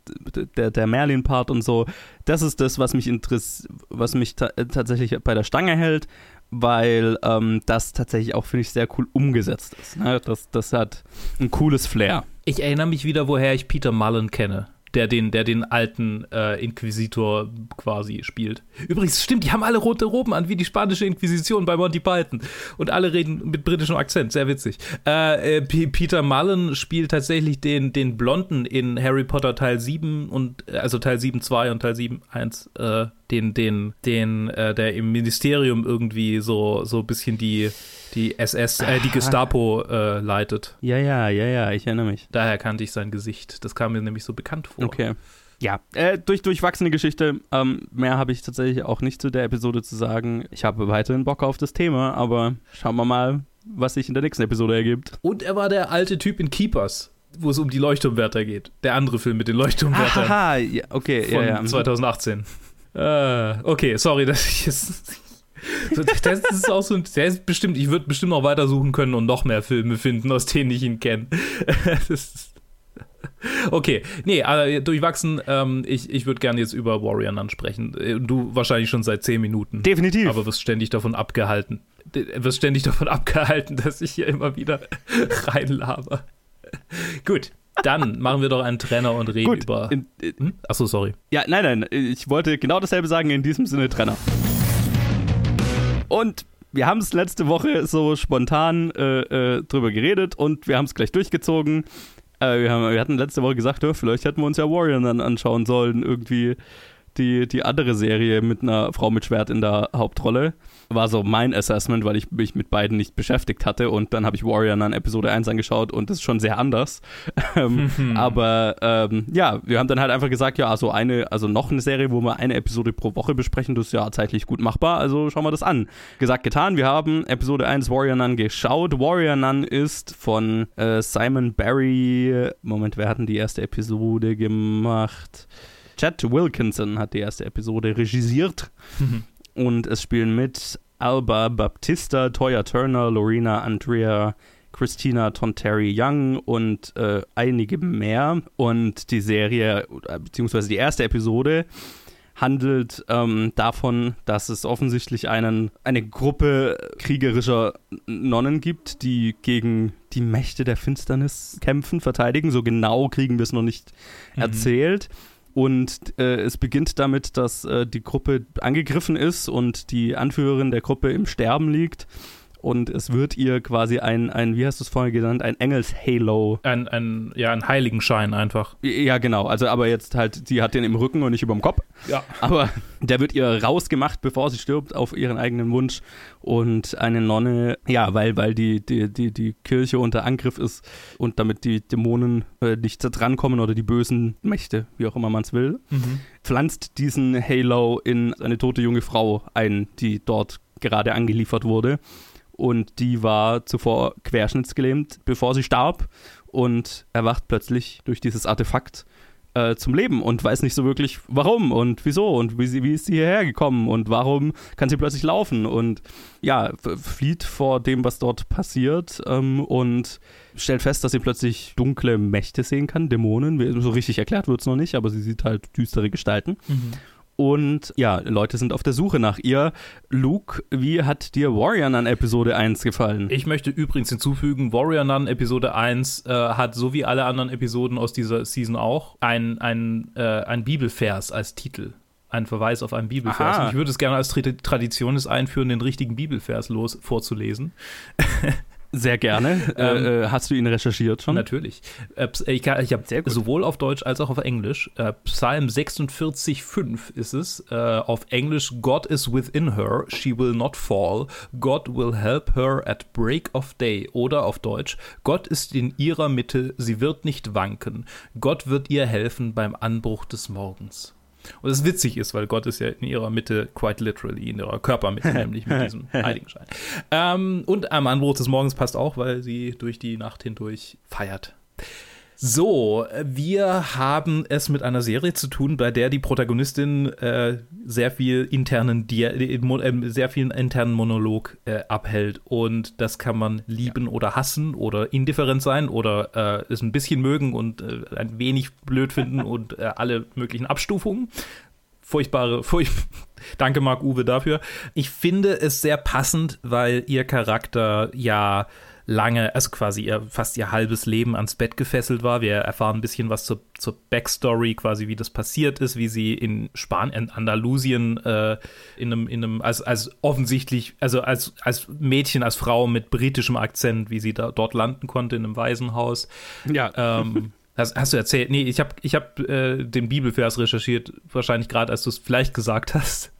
der, der Merlin-Part und so, das ist das, was mich interessiert, was mich ta tatsächlich bei der Stange hält weil ähm, das tatsächlich auch, finde ich, sehr cool umgesetzt ist. Ne? Das, das hat ein cooles Flair. Ich erinnere mich wieder, woher ich Peter Mullen kenne der den, der den alten äh, Inquisitor quasi spielt. Übrigens, stimmt, die haben alle rote Roben an, wie die spanische Inquisition bei Monty Python. Und alle reden mit britischem Akzent, sehr witzig. Äh, äh, Peter Mullen spielt tatsächlich den, den Blonden in Harry Potter Teil 7 und äh, also Teil 7 2 und Teil 7 1, äh, den, den, den, äh, der im Ministerium irgendwie so, so ein bisschen die die SS, äh, die Gestapo äh, leitet. Ja, ja, ja, ja, ich erinnere mich. Daher kannte ich sein Gesicht. Das kam mir nämlich so bekannt vor. Okay. Ja, äh, durch, durchwachsene Geschichte. Ähm, mehr habe ich tatsächlich auch nicht zu der Episode zu sagen. Ich habe weiterhin Bock auf das Thema, aber schauen wir mal, was sich in der nächsten Episode ergibt. Und er war der alte Typ in Keepers wo es um die Leuchtturmwärter geht. Der andere Film mit den Leuchtturmwärtern. Aha, ja, okay, von ja, ja. 2018. Äh, okay, sorry, dass ich jetzt das ist auch so ein, der ist bestimmt, ich würde bestimmt noch weitersuchen können und noch mehr Filme finden, aus denen ich ihn kenne. Okay, nee, aber durchwachsen, ähm, ich, ich würde gerne jetzt über Warrior Nun sprechen. Äh, du wahrscheinlich schon seit zehn Minuten. Definitiv. Aber wirst ständig davon abgehalten. Wirst ständig davon abgehalten, dass ich hier immer wieder reinlaber. Gut, dann machen wir doch einen Trenner und reden Gut, über. In, in, hm? Achso, sorry. Ja, nein, nein, ich wollte genau dasselbe sagen, in diesem Sinne Trenner. Und wir haben es letzte Woche so spontan äh, äh, drüber geredet und wir haben es gleich durchgezogen. Äh, wir, haben, wir, hatten letzte Woche gesagt, ja, vielleicht hätten wir uns ja Warrior dann anschauen sollen, irgendwie. Die, die andere Serie mit einer Frau mit Schwert in der Hauptrolle. War so mein Assessment, weil ich mich mit beiden nicht beschäftigt hatte. Und dann habe ich Warrior dann Episode 1 angeschaut und das ist schon sehr anders. ähm, aber ähm, ja, wir haben dann halt einfach gesagt, ja, also eine, also noch eine Serie, wo wir eine Episode pro Woche besprechen, das ist ja zeitlich gut machbar. Also schauen wir das an. Gesagt, getan. Wir haben Episode 1 Warrior Nun geschaut. Warrior Nun ist von äh, Simon Barry. Moment, wer hat denn die erste Episode gemacht? Chad Wilkinson hat die erste Episode regisiert. Und es spielen mit Alba Baptista, Toya Turner, Lorena Andrea, Christina Tonteri Young und äh, einige mehr. Und die Serie, beziehungsweise die erste Episode, handelt ähm, davon, dass es offensichtlich einen, eine Gruppe kriegerischer Nonnen gibt, die gegen die Mächte der Finsternis kämpfen, verteidigen. So genau kriegen wir es noch nicht mhm. erzählt. Und äh, es beginnt damit, dass äh, die Gruppe angegriffen ist und die Anführerin der Gruppe im Sterben liegt und es wird ihr quasi ein, ein wie hast du es vorhin genannt, ein Engels-Halo. Ein, ein, ja, ein Heiligenschein einfach. Ja, genau. Also, aber jetzt halt, sie hat den im Rücken und nicht über dem Kopf. Ja. Aber der wird ihr rausgemacht, bevor sie stirbt, auf ihren eigenen Wunsch. Und eine Nonne, ja, weil, weil die, die, die, die Kirche unter Angriff ist und damit die Dämonen äh, nicht drankommen oder die bösen Mächte, wie auch immer man es will, mhm. pflanzt diesen Halo in eine tote junge Frau ein, die dort gerade angeliefert wurde und die war zuvor querschnittsgelähmt, bevor sie starb und erwacht plötzlich durch dieses Artefakt äh, zum Leben und weiß nicht so wirklich warum und wieso und wie, sie, wie ist sie hierher gekommen und warum kann sie plötzlich laufen und ja, flieht vor dem, was dort passiert ähm, und stellt fest, dass sie plötzlich dunkle Mächte sehen kann, Dämonen, so richtig erklärt wird es noch nicht, aber sie sieht halt düstere Gestalten. Mhm. Und ja, Leute sind auf der Suche nach ihr. Luke, wie hat dir Warrior Nun Episode 1 gefallen? Ich möchte übrigens hinzufügen, Warrior Nun Episode 1 äh, hat so wie alle anderen Episoden aus dieser Season auch ein, ein, äh, ein Bibelvers als Titel ein Verweis auf einen Bibelvers. Ich würde es gerne als Tradition einführen, den richtigen Bibelvers los vorzulesen. Sehr gerne. Ähm, äh, äh, hast du ihn recherchiert schon? Natürlich. Äh, ich, ich habe sowohl auf Deutsch als auch auf Englisch. Äh, Psalm 46,5 ist es. Äh, auf Englisch: God is within her, she will not fall. God will help her at break of day. Oder auf Deutsch: Gott ist in ihrer Mitte, sie wird nicht wanken. Gott wird ihr helfen beim Anbruch des Morgens. Und es witzig ist, weil Gott ist ja in ihrer Mitte, quite literally, in ihrer Körpermitte, nämlich mit diesem Heiligenschein. Ähm, und am Anbruch des Morgens passt auch, weil sie durch die Nacht hindurch feiert. So, wir haben es mit einer Serie zu tun, bei der die Protagonistin äh, sehr viel internen Dia äh, sehr vielen internen Monolog äh, abhält und das kann man lieben ja. oder hassen oder indifferent sein oder äh, es ein bisschen mögen und äh, ein wenig blöd finden und äh, alle möglichen Abstufungen. Furchtbare, furch Danke Marc Uwe dafür. Ich finde es sehr passend, weil ihr Charakter ja lange, also quasi ihr, fast ihr halbes Leben ans Bett gefesselt war. Wir erfahren ein bisschen was zur, zur Backstory, quasi wie das passiert ist, wie sie in Spanien, in Andalusien, äh, in einem, in einem, als, als offensichtlich, also als, als Mädchen, als Frau mit britischem Akzent, wie sie da dort landen konnte in einem Waisenhaus. Ja. Ähm, Hast, hast, du erzählt? Nee, ich habe ich hab, äh, den Bibelvers recherchiert, wahrscheinlich gerade, als du es vielleicht gesagt hast.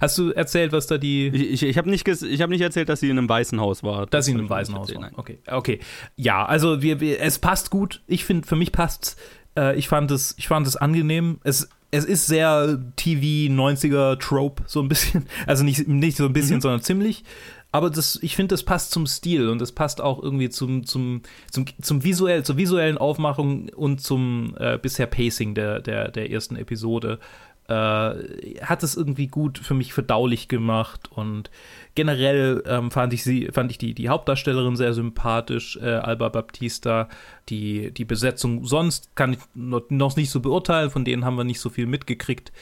Hast du erzählt, was da die. Ich, ich, ich habe nicht, hab nicht erzählt, dass sie in einem weißen Haus war. Dass sie in einem weißen Haus war. Okay. okay. Ja, also wir, wir, es passt gut. Ich finde, für mich passt's. Äh, ich, fand es, ich fand es angenehm. Es, es ist sehr TV 90er Trope, so ein bisschen. Also nicht, nicht so ein bisschen, mhm. sondern ziemlich. Aber das, ich finde, das passt zum Stil und das passt auch irgendwie zum, zum, zum, zum visuell, zur visuellen Aufmachung und zum äh, bisher Pacing der, der, der ersten Episode äh, hat es irgendwie gut für mich verdaulich gemacht und generell ähm, fand ich sie, fand ich die, die Hauptdarstellerin sehr sympathisch, äh, Alba Baptista. Die, die Besetzung sonst kann ich noch nicht so beurteilen, von denen haben wir nicht so viel mitgekriegt,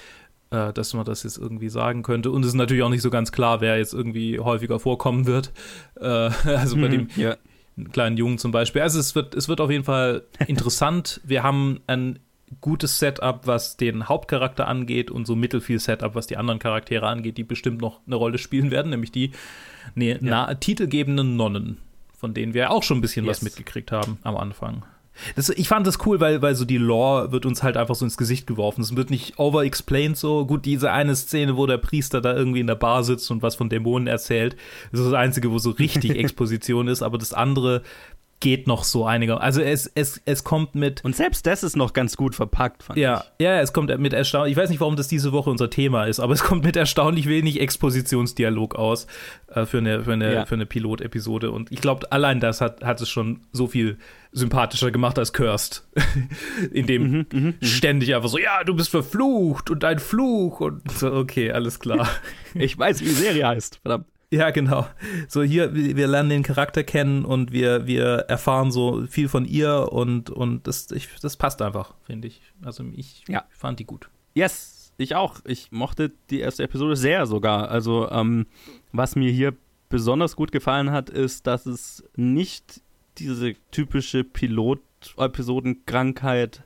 äh, dass man das jetzt irgendwie sagen könnte. Und es ist natürlich auch nicht so ganz klar, wer jetzt irgendwie häufiger vorkommen wird. Äh, also bei mhm, dem ja. kleinen Jungen zum Beispiel. Also es wird, es wird auf jeden Fall interessant. Wir haben ein gutes Setup, was den Hauptcharakter angeht und so mittelfiel Setup, was die anderen Charaktere angeht, die bestimmt noch eine Rolle spielen werden, nämlich die ne, ja. titelgebenden Nonnen, von denen wir auch schon ein bisschen yes. was mitgekriegt haben am Anfang. Das, ich fand das cool, weil, weil so die Lore wird uns halt einfach so ins Gesicht geworfen. Es wird nicht over-explained so. Gut, diese eine Szene, wo der Priester da irgendwie in der Bar sitzt und was von Dämonen erzählt, das ist das Einzige, wo so richtig Exposition ist. Aber das andere geht noch so einiger. Also es, es, es kommt mit. Und selbst das ist noch ganz gut verpackt, fand ja, ich. Ja, es kommt mit erstaunlich. Ich weiß nicht, warum das diese Woche unser Thema ist, aber es kommt mit erstaunlich wenig Expositionsdialog aus äh, für eine, für eine, ja. für eine Pilotepisode. Und ich glaube, allein das hat, hat es schon so viel sympathischer gemacht als Cursed. In dem mhm, mhm, mhm, ständig einfach so, ja, du bist verflucht und dein Fluch und so, okay, alles klar. ich weiß, wie die Serie heißt, verdammt. Ja, genau. So hier, wir lernen den Charakter kennen und wir, wir erfahren so viel von ihr und, und das, ich, das passt einfach, finde ich. Also ich ja. fand die gut. Yes, ich auch. Ich mochte die erste Episode sehr sogar. Also ähm, was mir hier besonders gut gefallen hat, ist, dass es nicht diese typische Pilot-Episodenkrankheit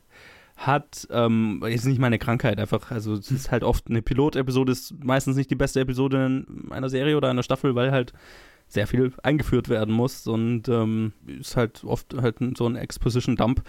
hat, ähm, ist nicht meine Krankheit einfach, also es ist halt oft eine Pilot-Episode, ist meistens nicht die beste Episode in einer Serie oder einer Staffel, weil halt sehr viel eingeführt werden muss und ähm, ist halt oft halt so ein Exposition-Dump.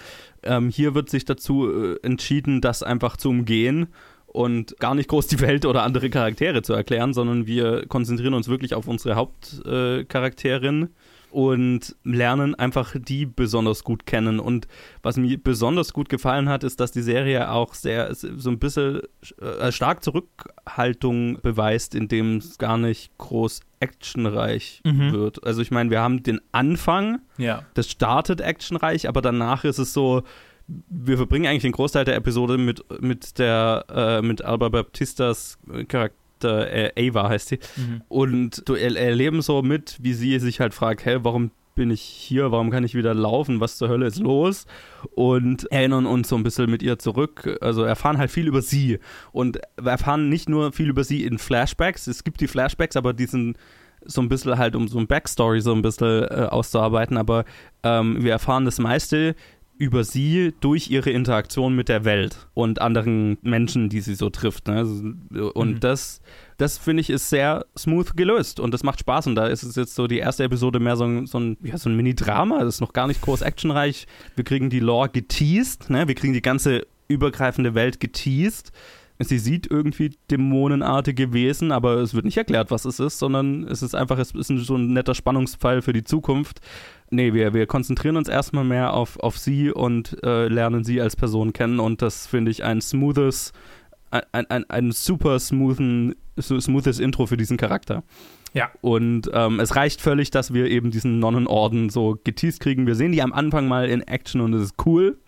Ähm, hier wird sich dazu äh, entschieden, das einfach zu umgehen und gar nicht groß die Welt oder andere Charaktere zu erklären, sondern wir konzentrieren uns wirklich auf unsere Hauptcharakterin. Äh, und lernen einfach die besonders gut kennen. Und was mir besonders gut gefallen hat, ist, dass die Serie auch sehr so ein bisschen äh, stark Zurückhaltung beweist, indem es gar nicht groß actionreich mhm. wird. Also ich meine, wir haben den Anfang, ja. das startet actionreich, aber danach ist es so, wir verbringen eigentlich den Großteil der Episode mit, mit der äh, mit Alba Baptistas Charakter äh, Ava heißt sie. Mhm. Und du er erleben so mit, wie sie sich halt fragt, hey, warum bin ich hier, warum kann ich wieder laufen, was zur Hölle ist los? Und erinnern uns so ein bisschen mit ihr zurück, also erfahren halt viel über sie und wir erfahren nicht nur viel über sie in Flashbacks, es gibt die Flashbacks, aber die sind so ein bisschen halt, um so ein Backstory so ein bisschen äh, auszuarbeiten, aber ähm, wir erfahren das meiste über sie durch ihre Interaktion mit der Welt und anderen Menschen, die sie so trifft. Ne? Also, und mhm. das, das finde ich, ist sehr smooth gelöst und das macht Spaß. Und da ist es jetzt so die erste Episode mehr so ein, so ein, ja, so ein Mini-Drama. Das ist noch gar nicht groß actionreich. Wir kriegen die Lore geteased, ne? wir kriegen die ganze übergreifende Welt geteased. Sie sieht irgendwie dämonenartige Wesen, aber es wird nicht erklärt, was es ist, sondern es ist einfach, es ist so ein netter Spannungsfall für die Zukunft nee, wir, wir konzentrieren uns erstmal mehr auf, auf sie und äh, lernen sie als Person kennen und das finde ich ein smoothes, ein, ein, ein super smoothen, smoothes Intro für diesen Charakter. Ja. Und ähm, es reicht völlig, dass wir eben diesen Nonnenorden so geteased kriegen. Wir sehen die am Anfang mal in Action und es ist cool.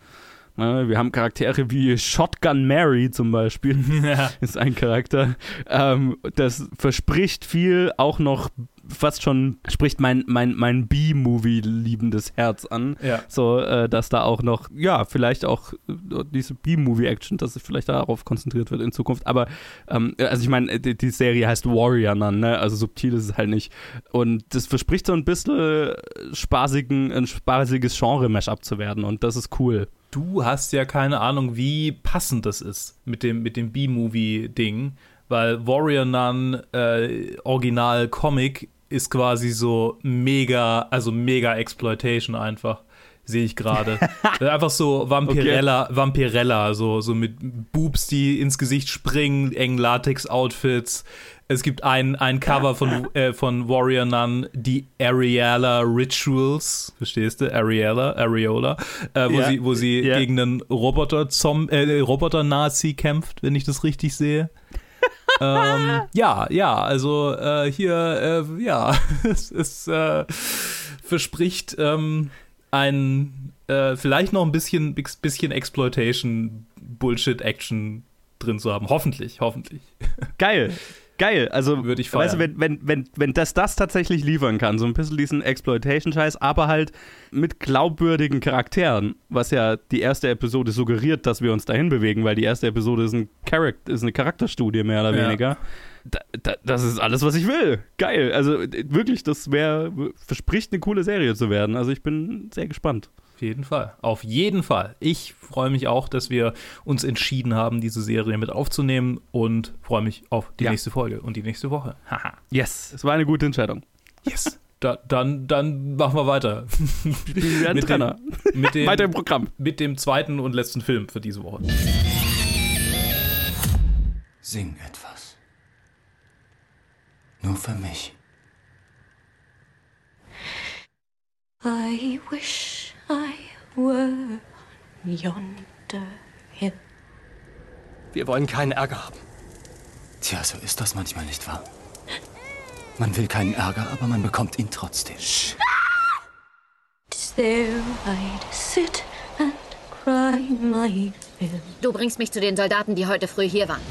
Ne, wir haben Charaktere wie Shotgun Mary zum Beispiel. Ja. Ist ein Charakter. Ähm, das verspricht viel, auch noch fast schon spricht mein, mein, mein B-Movie-liebendes Herz an. Ja. So, äh, dass da auch noch, ja, vielleicht auch äh, diese B-Movie-Action, dass es vielleicht darauf konzentriert wird in Zukunft. Aber, ähm, also ich meine, die, die, Serie heißt Warrior Nun, ne? Also subtil ist es halt nicht. Und das verspricht so ein bisschen spaßigen, ein spaßiges Genre-Mash-up zu werden. Und das ist cool. Du hast ja keine Ahnung, wie passend das ist mit dem, mit dem B-Movie-Ding weil Warrior Nun äh, Original Comic ist quasi so mega, also mega Exploitation einfach. Sehe ich gerade. einfach so Vampirella, okay. Vampirella, so, so mit Boobs, die ins Gesicht springen, engen Latex-Outfits. Es gibt ein, ein Cover von, äh, von Warrior Nun, die Ariella Rituals, verstehst du? Ariella, Areola, äh, wo ja. sie, wo sie ja. gegen einen Roboter-Nazi äh, Roboter kämpft, wenn ich das richtig sehe ähm, ja, ja, also äh, hier, äh, ja, es, es äh, verspricht ähm, ein äh, vielleicht noch ein bisschen, bisschen Exploitation, Bullshit-Action drin zu haben. Hoffentlich, hoffentlich. Geil geil. Also, würde ich feiern. Weißt du, wenn, wenn, wenn, wenn das das tatsächlich liefern kann, so ein bisschen diesen Exploitation-Scheiß, aber halt mit glaubwürdigen Charakteren, was ja die erste Episode suggeriert, dass wir uns dahin bewegen, weil die erste Episode ist, ein Charact ist eine Charakterstudie mehr oder weniger. Da, da, das ist alles, was ich will. Geil. Also wirklich, das wäre, verspricht eine coole Serie zu werden. Also ich bin sehr gespannt jeden Fall. Auf jeden Fall. Ich freue mich auch, dass wir uns entschieden haben, diese Serie mit aufzunehmen und freue mich auf die ja. nächste Folge und die nächste Woche. Haha. yes, es war eine gute Entscheidung. Yes. da, dann, dann machen wir weiter. Wir mit, Trenner. dem, mit, dem, Weiter im Programm. mit dem zweiten und letzten Film für diese Woche. Sing etwas. Nur für mich. I wish I were on yonder hill. Wir wollen keinen Ärger haben. Tja, so ist das manchmal nicht wahr. Man will keinen Ärger, aber man bekommt ihn trotzdem. Tis there I'd sit and cry my fill. Du bringst mich zu den Soldaten, die heute früh hier waren.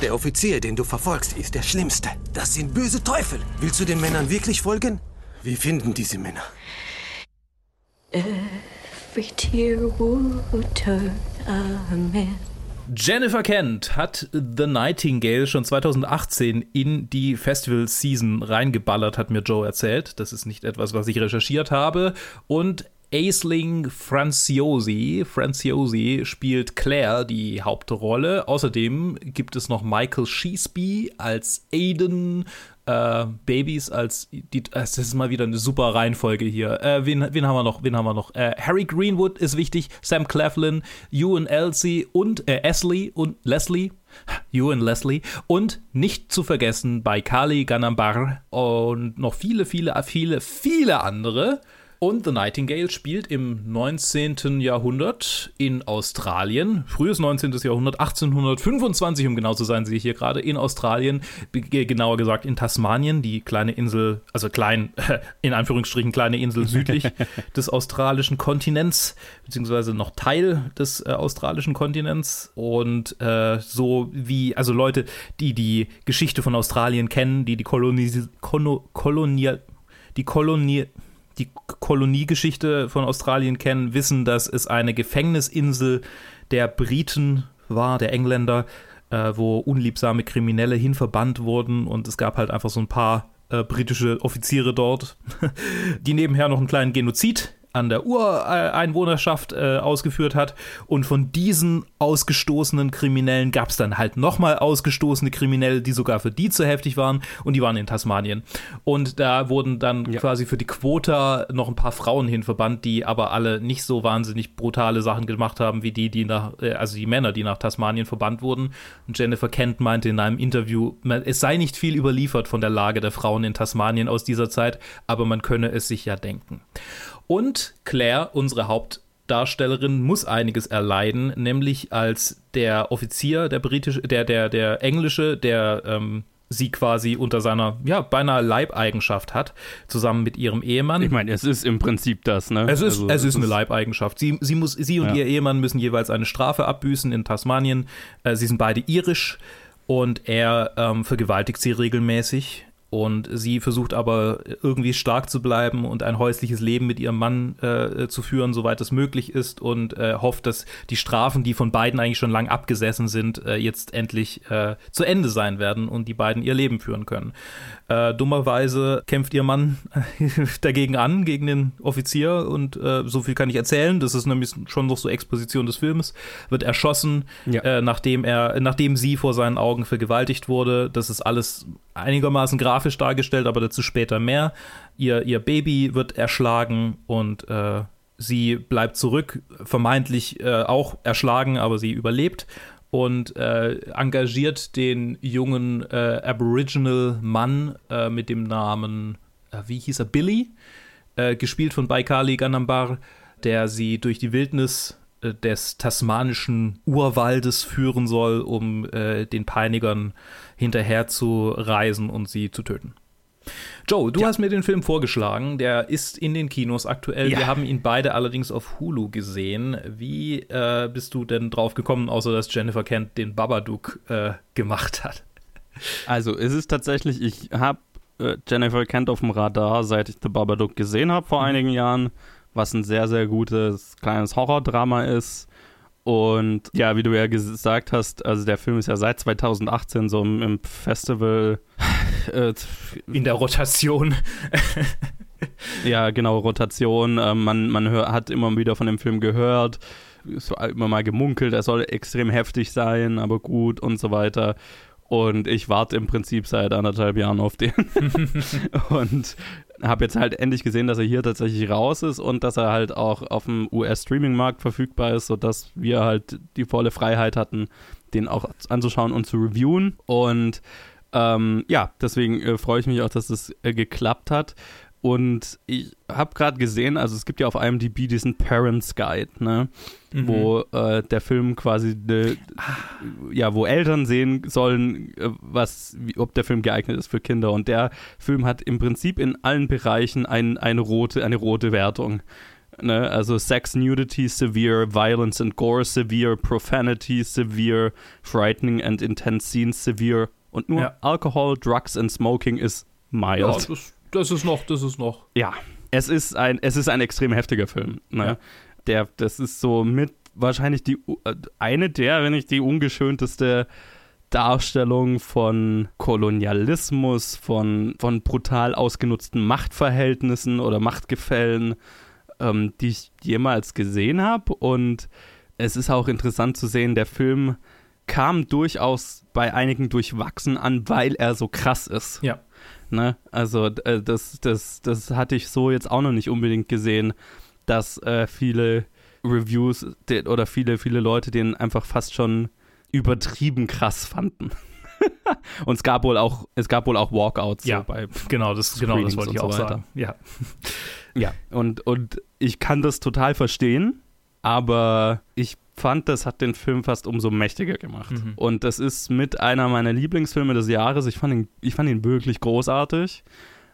Der Offizier, den du verfolgst, ist der Schlimmste. Das sind böse Teufel. Willst du den Männern wirklich folgen? Wir finden diese Männer. Every tear would turn a man. Jennifer Kent hat The Nightingale schon 2018 in die Festival-Season reingeballert, hat mir Joe erzählt. Das ist nicht etwas, was ich recherchiert habe. Und Aisling Franciosi, Franciosi spielt Claire die Hauptrolle. Außerdem gibt es noch Michael Sheesby als Aiden, äh, Babys als die, das ist mal wieder eine super Reihenfolge hier. Äh, wen, wen haben wir noch? Wen haben wir noch? Äh, Harry Greenwood ist wichtig, Sam Claflin, Ewan Elsie und äh, Ashley und Leslie. Ewan Leslie und nicht zu vergessen bei Kali Ganambar und noch viele, viele, viele, viele andere. Und The Nightingale spielt im 19. Jahrhundert in Australien, frühes 19. Jahrhundert, 1825, um genau zu sein, sehe ich hier gerade, in Australien, genauer gesagt in Tasmanien, die kleine Insel, also klein, in Anführungsstrichen kleine Insel südlich des australischen Kontinents, beziehungsweise noch Teil des äh, australischen Kontinents. Und äh, so wie, also Leute, die die Geschichte von Australien kennen, die die Kolonis Kono Kolonial, die Kolonie die Koloniegeschichte von Australien kennen, wissen, dass es eine Gefängnisinsel der Briten war, der Engländer, äh, wo unliebsame Kriminelle hinverbannt wurden. Und es gab halt einfach so ein paar äh, britische Offiziere dort, die nebenher noch einen kleinen Genozid an der Ureinwohnerschaft äh, ausgeführt hat. Und von diesen ausgestoßenen Kriminellen gab es dann halt nochmal ausgestoßene Kriminelle, die sogar für die zu heftig waren. Und die waren in Tasmanien. Und da wurden dann Ja. quasi für die Quota noch ein paar Frauen hinverbannt, die aber alle nicht so wahnsinnig brutale Sachen gemacht haben, wie die, die nach, äh, also die Männer, die nach Tasmanien verbannt wurden. Und Jennifer Kent meinte in einem Interview, es sei nicht viel überliefert von der Lage der Frauen in Tasmanien aus dieser Zeit, aber man könne es sich ja denken. Und Claire, unsere Hauptdarstellerin, muss einiges erleiden, nämlich als der Offizier, der britische, der, der, der englische, der ähm, sie quasi unter seiner, ja, beinahe Leibeigenschaft hat, zusammen mit ihrem Ehemann. Ich meine, es ist im Prinzip das, ne? Es ist, Also, es ist eine Leibeigenschaft. Sie, sie, muss, sie und Ja. ihr Ehemann müssen jeweils eine Strafe abbüßen in Tasmanien. Äh, sie sind beide irisch und er ähm, vergewaltigt sie regelmäßig. Und sie versucht aber irgendwie stark zu bleiben und ein häusliches Leben mit ihrem Mann äh, zu führen, soweit es möglich ist. Und äh, hofft, dass die Strafen, die von beiden eigentlich schon lang abgesessen sind, äh, jetzt endlich äh, zu Ende sein werden und die beiden ihr Leben führen können. Äh, dummerweise kämpft ihr Mann dagegen an, gegen den Offizier. Und äh, so viel kann ich erzählen. Das ist nämlich schon noch so Exposition des Films. Wird erschossen, Ja. äh, nachdem er, nachdem sie vor seinen Augen vergewaltigt wurde. Das ist alles einigermaßen grafisch dargestellt, aber dazu später mehr. Ihr, ihr Baby wird erschlagen und äh, sie bleibt zurück, vermeintlich äh, auch erschlagen, aber sie überlebt und äh, engagiert den jungen äh, Aboriginal-Mann äh, mit dem Namen, äh, wie hieß er, Billy, äh, gespielt von Baikali Ganambar, der sie durch die Wildnis äh, des tasmanischen Urwaldes führen soll, um den Peinigern hinterher zu reisen und sie zu töten. Joe, du hast mir den Film vorgeschlagen. Der ist in den Kinos aktuell. Ja. Wir haben ihn beide allerdings auf Hulu gesehen. Wie äh, bist du denn drauf gekommen, außer dass Jennifer Kent den Babadook äh, gemacht hat? Also, es ist tatsächlich, ich habe äh, Jennifer Kent auf dem Radar, seit ich The Babadook gesehen habe Mhm. vor einigen Jahren, was ein sehr, sehr gutes kleines Horrordrama ist. Und ja, wie du ja gesagt hast, also der Film ist ja seit 2018 so im, im Festival. Äh, In der Rotation. ja, genau, Rotation. Ähm, man man hör, hat immer wieder von dem Film gehört. Es war immer mal gemunkelt, er soll extrem heftig sein, aber gut und so weiter. Und ich warte im Prinzip seit anderthalb Jahren auf den. und habe jetzt halt endlich gesehen, dass er hier tatsächlich raus ist und dass er halt auch auf dem US-Streaming-Markt verfügbar ist, sodass wir halt die volle Freiheit hatten, den auch anzuschauen und zu reviewen. Und ähm, ja, deswegen äh, freue ich mich auch, dass es äh, geklappt hat. Und ich habe gerade gesehen, also es gibt ja auf IMDb diesen Parents Guide, ne? Mhm. Wo äh, der Film quasi, ne, ja, wo Eltern sehen sollen, äh, was, wie, ob der Film geeignet ist für Kinder. Und der Film hat im Prinzip in allen Bereichen ein, eine, rote, eine rote Wertung. Ne? Also Sex, Nudity, Severe, Violence and Gore, Severe, Profanity, Severe, Frightening and Intense Scenes, Severe. Und nur ja. Alcohol, Drugs and Smoking ist mild. Ja, das das ist noch, das ist noch. Ja, es ist ein, es ist ein extrem heftiger Film. Ne? Ja. Der, das ist so mit wahrscheinlich die äh, eine der, wenn nicht die ungeschönteste Darstellung von Kolonialismus, von, von brutal ausgenutzten Machtverhältnissen oder Machtgefällen, ähm, die ich jemals gesehen habe. Und es ist auch interessant zu sehen, der Film kam durchaus bei einigen durchwachsen an, weil er so krass ist. Ja. Ne? Also äh, das, das, das hatte ich so jetzt auch noch nicht unbedingt gesehen, dass äh, viele Reviews oder viele, viele Leute den einfach fast schon übertrieben krass fanden. und es gab wohl auch, es gab wohl auch Walkouts ja, so bei genau, das, genau, das wollte ich auch so sagen. Ja. ja, und, und ich kann das total verstehen, aber ich fand, das hat den Film fast umso mächtiger gemacht. Mhm. Und das ist mit einer meiner Lieblingsfilme des Jahres. Ich fand ihn, ich fand ihn wirklich großartig,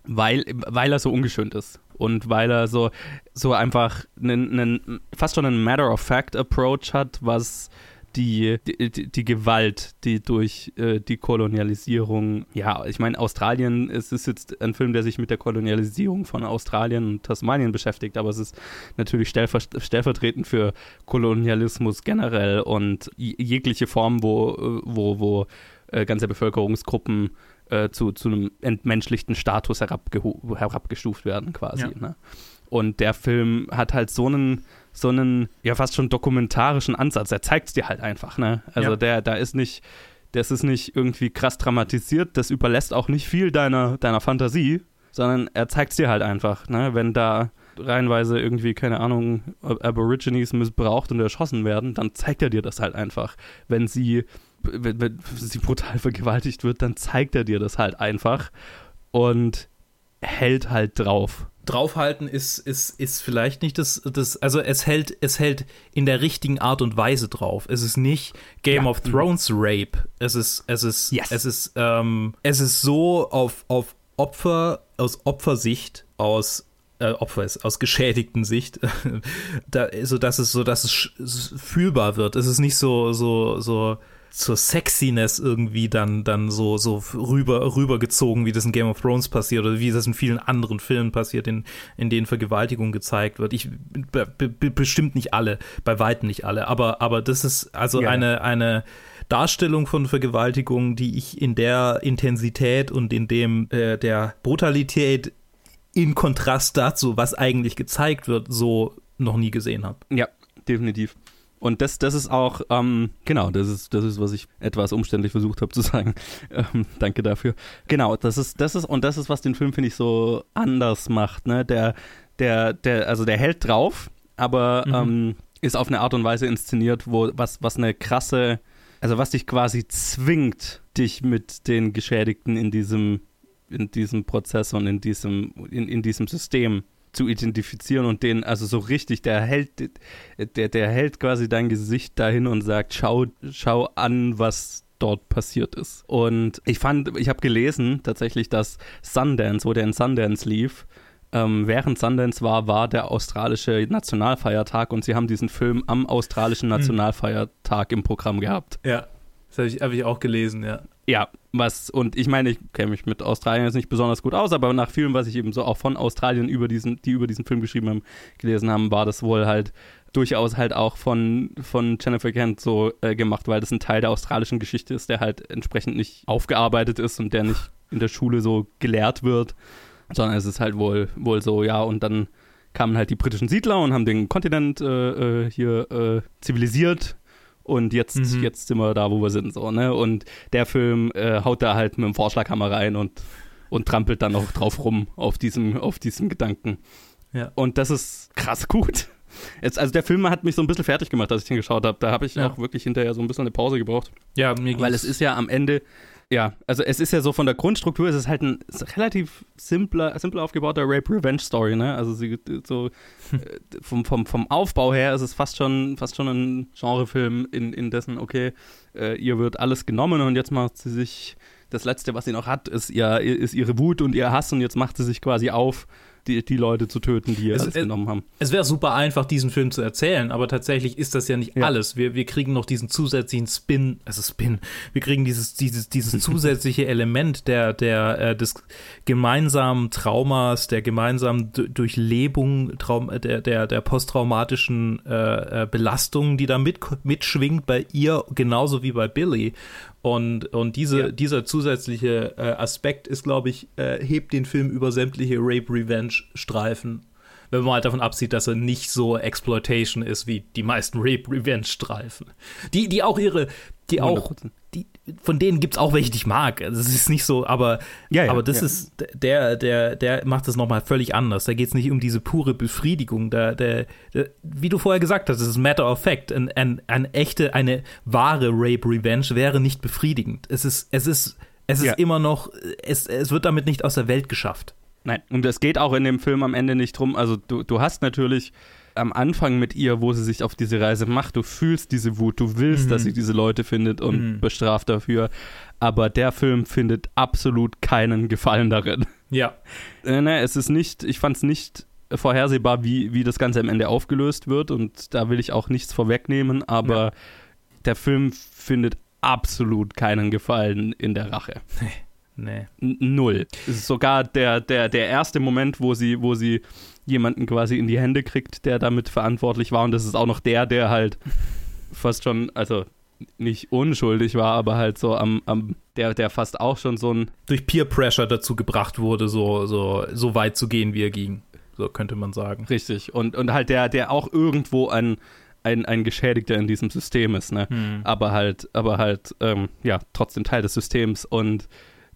weil, weil er so ungeschönt ist. Und weil er so, so einfach einen, einen, fast schon einen Matter-of-Fact-Approach hat, was die, die, die Gewalt, die durch äh, die Kolonialisierung, ja, ich meine, Australien, es ist jetzt ein Film, der sich mit der Kolonialisierung von Australien und Tasmanien beschäftigt, aber es ist natürlich stellver stellvertretend für Kolonialismus generell und jegliche Form, wo, äh, wo, wo äh, ganze Bevölkerungsgruppen äh, zu, zu einem entmenschlichten Status herabgestuft werden, quasi. Ja. Ne? Und der Film hat halt so einen so einen, ja, fast schon dokumentarischen Ansatz. Er zeigt es dir halt einfach, ne? Also ja. der, da ist nicht, das ist nicht irgendwie krass dramatisiert, das überlässt auch nicht viel deiner, deiner Fantasie, sondern er zeigt es dir halt einfach, ne? Wenn da reihenweise irgendwie, keine Ahnung, Aborigines missbraucht und erschossen werden, dann zeigt er dir das halt einfach. Wenn sie, wenn, wenn sie brutal vergewaltigt wird, dann zeigt er dir das halt einfach und hält halt drauf draufhalten ist, ist, ist vielleicht nicht das, das, also es hält, es hält in der richtigen Art und Weise drauf. Es ist nicht Game ja. of Thrones Rape. Es ist, es ist, yes. es ist, ähm, es ist so auf, auf Opfer, aus Opfersicht, aus äh, Opfer ist, aus geschädigten Sicht, da, so dass es so, dass es fühlbar wird. Es ist nicht so, so, so, zur Sexiness irgendwie dann, dann so, so rüber, rübergezogen, wie das in Game of Thrones passiert oder wie das in vielen anderen Filmen passiert, in, in denen Vergewaltigung gezeigt wird. Ich, be, be, bestimmt nicht alle, bei weitem nicht alle, aber, aber das ist also ja. eine, eine Darstellung von Vergewaltigung, die ich in der Intensität und in dem, äh, der Brutalität in Kontrast dazu, was eigentlich gezeigt wird, so noch nie gesehen habe. Ja, definitiv. Und das, das ist auch, ähm, genau, das ist, das ist, was ich etwas umständlich versucht habe zu sagen. Ähm, danke dafür. Genau, das ist, das ist, und das ist, was den Film, finde ich, so anders macht, ne? Der, der, der, also der hält drauf, aber mhm. ähm, ist auf eine Art und Weise inszeniert, wo, was, was eine krasse, also was dich quasi zwingt, dich mit den Geschädigten in diesem, in diesem Prozess und in diesem, in, in diesem System zu identifizieren und den, also so richtig, der hält, der, der hält quasi dein Gesicht dahin und sagt, schau, schau an, was dort passiert ist. Und ich fand, ich habe gelesen tatsächlich, dass Sundance, wo der in Sundance lief, ähm, während Sundance war, war der australische Nationalfeiertag und sie haben diesen Film am australischen hm. Nationalfeiertag im Programm gehabt. Ja, das habe ich, hab ich auch gelesen, ja. Ja, was, und ich meine, ich kenne mich mit Australien jetzt nicht besonders gut aus, aber nach vielem, was ich eben so auch von Australien über diesen, die über diesen Film geschrieben haben, gelesen haben, war das wohl halt durchaus halt auch von, von Jennifer Kent so äh, gemacht, weil das ein Teil der australischen Geschichte ist, der halt entsprechend nicht aufgearbeitet ist und der nicht in der Schule so gelehrt wird, sondern es ist halt wohl, wohl so, ja, und dann kamen halt die britischen Siedler und haben den Kontinent äh, äh hier äh, zivilisiert und jetzt, Mhm. jetzt sind wir da, wo wir sind, so, ne? Und der Film äh, haut da halt mit dem Vorschlaghammer rein und, und trampelt dann auch drauf rum auf diesem, auf diesem Gedanken. Ja. Und das ist krass gut. Jetzt, also der Film hat mich so ein bisschen fertig gemacht, als ich den geschaut habe. Da habe ich Ja. auch wirklich hinterher so ein bisschen eine Pause gebraucht. Ja, mir Weil ging's- es ist ja am Ende, ja, also es ist ja so von der Grundstruktur, es ist halt ein relativ simpler, simpel aufgebauter Rape-Revenge-Story, ne? Also sie, so äh, vom, vom, vom Aufbau her ist es fast schon, fast schon ein Genrefilm, in, in dessen, okay, äh, ihr wird alles genommen und jetzt macht sie sich, das Letzte, was sie noch hat, ist, ihr, ist ihre Wut und ihr Hass und jetzt macht sie sich quasi auf, die, die Leute zu töten, die ihr Es- es- genommen haben. Es wäre super einfach, diesen Film zu erzählen, aber tatsächlich ist das ja nicht Ja. alles. Wir, wir kriegen noch diesen zusätzlichen Spin, also Spin, wir kriegen dieses, dieses, dieses zusätzliche Element der, der, äh, des gemeinsamen Traumas, der gemeinsamen D Durchlebung Traum, der, der, der posttraumatischen äh, äh, Belastung, die da mit, mitschwingt bei ihr, genauso wie bei Billy. Und, und diese, Ja. dieser zusätzliche äh, Aspekt ist, glaube ich, äh, hebt den Film über sämtliche Rape-Revenge-Streifen wenn man halt davon absieht, dass er nicht so Exploitation ist wie die meisten Rape-Revenge-Streifen. Die, die auch ihre, die auch, 100%. die, von denen gibt es auch welche, die ich mag. Also es ist nicht so, aber, Ja, ja, aber das ja. ist, der, der, der macht das nochmal völlig anders. Da geht es nicht um diese pure Befriedigung. Da, der, der, wie du vorher gesagt hast, es ist Matter of Fact. Ein, ein, eine echte, eine wahre Rape-Revenge wäre nicht befriedigend. Es ist, es ist, es ist Ja. immer noch, es, es wird damit nicht aus der Welt geschafft. Nein, und es geht auch in dem Film am Ende nicht drum. Also du, du hast natürlich am Anfang mit ihr, wo sie sich auf diese Reise macht, du fühlst diese Wut, du willst, Mhm. dass sie diese Leute findet und Mhm. bestraft dafür. Aber der Film findet absolut keinen Gefallen darin. Ja. Äh, ne, es ist nicht, ich fand es nicht vorhersehbar, wie, wie das Ganze am Ende aufgelöst wird und da will ich auch nichts vorwegnehmen, aber Ja. der Film findet absolut keinen Gefallen in der Rache. Nee. N- Null. Es ist sogar der, der, der erste Moment, wo sie, wo sie jemanden quasi in die Hände kriegt, der damit verantwortlich war. Und das ist auch noch der, der halt fast schon, also nicht unschuldig war, aber halt so am, am der, der fast auch schon so ein, durch Peer Pressure dazu gebracht wurde, so, so, so weit zu gehen, wie er ging. So könnte man sagen. richtig, und, und halt der, der auch irgendwo ein, ein, ein Geschädigter in diesem System ist, ne? Hm. Aber halt, aber halt, ähm, ja, trotzdem Teil des Systems. Und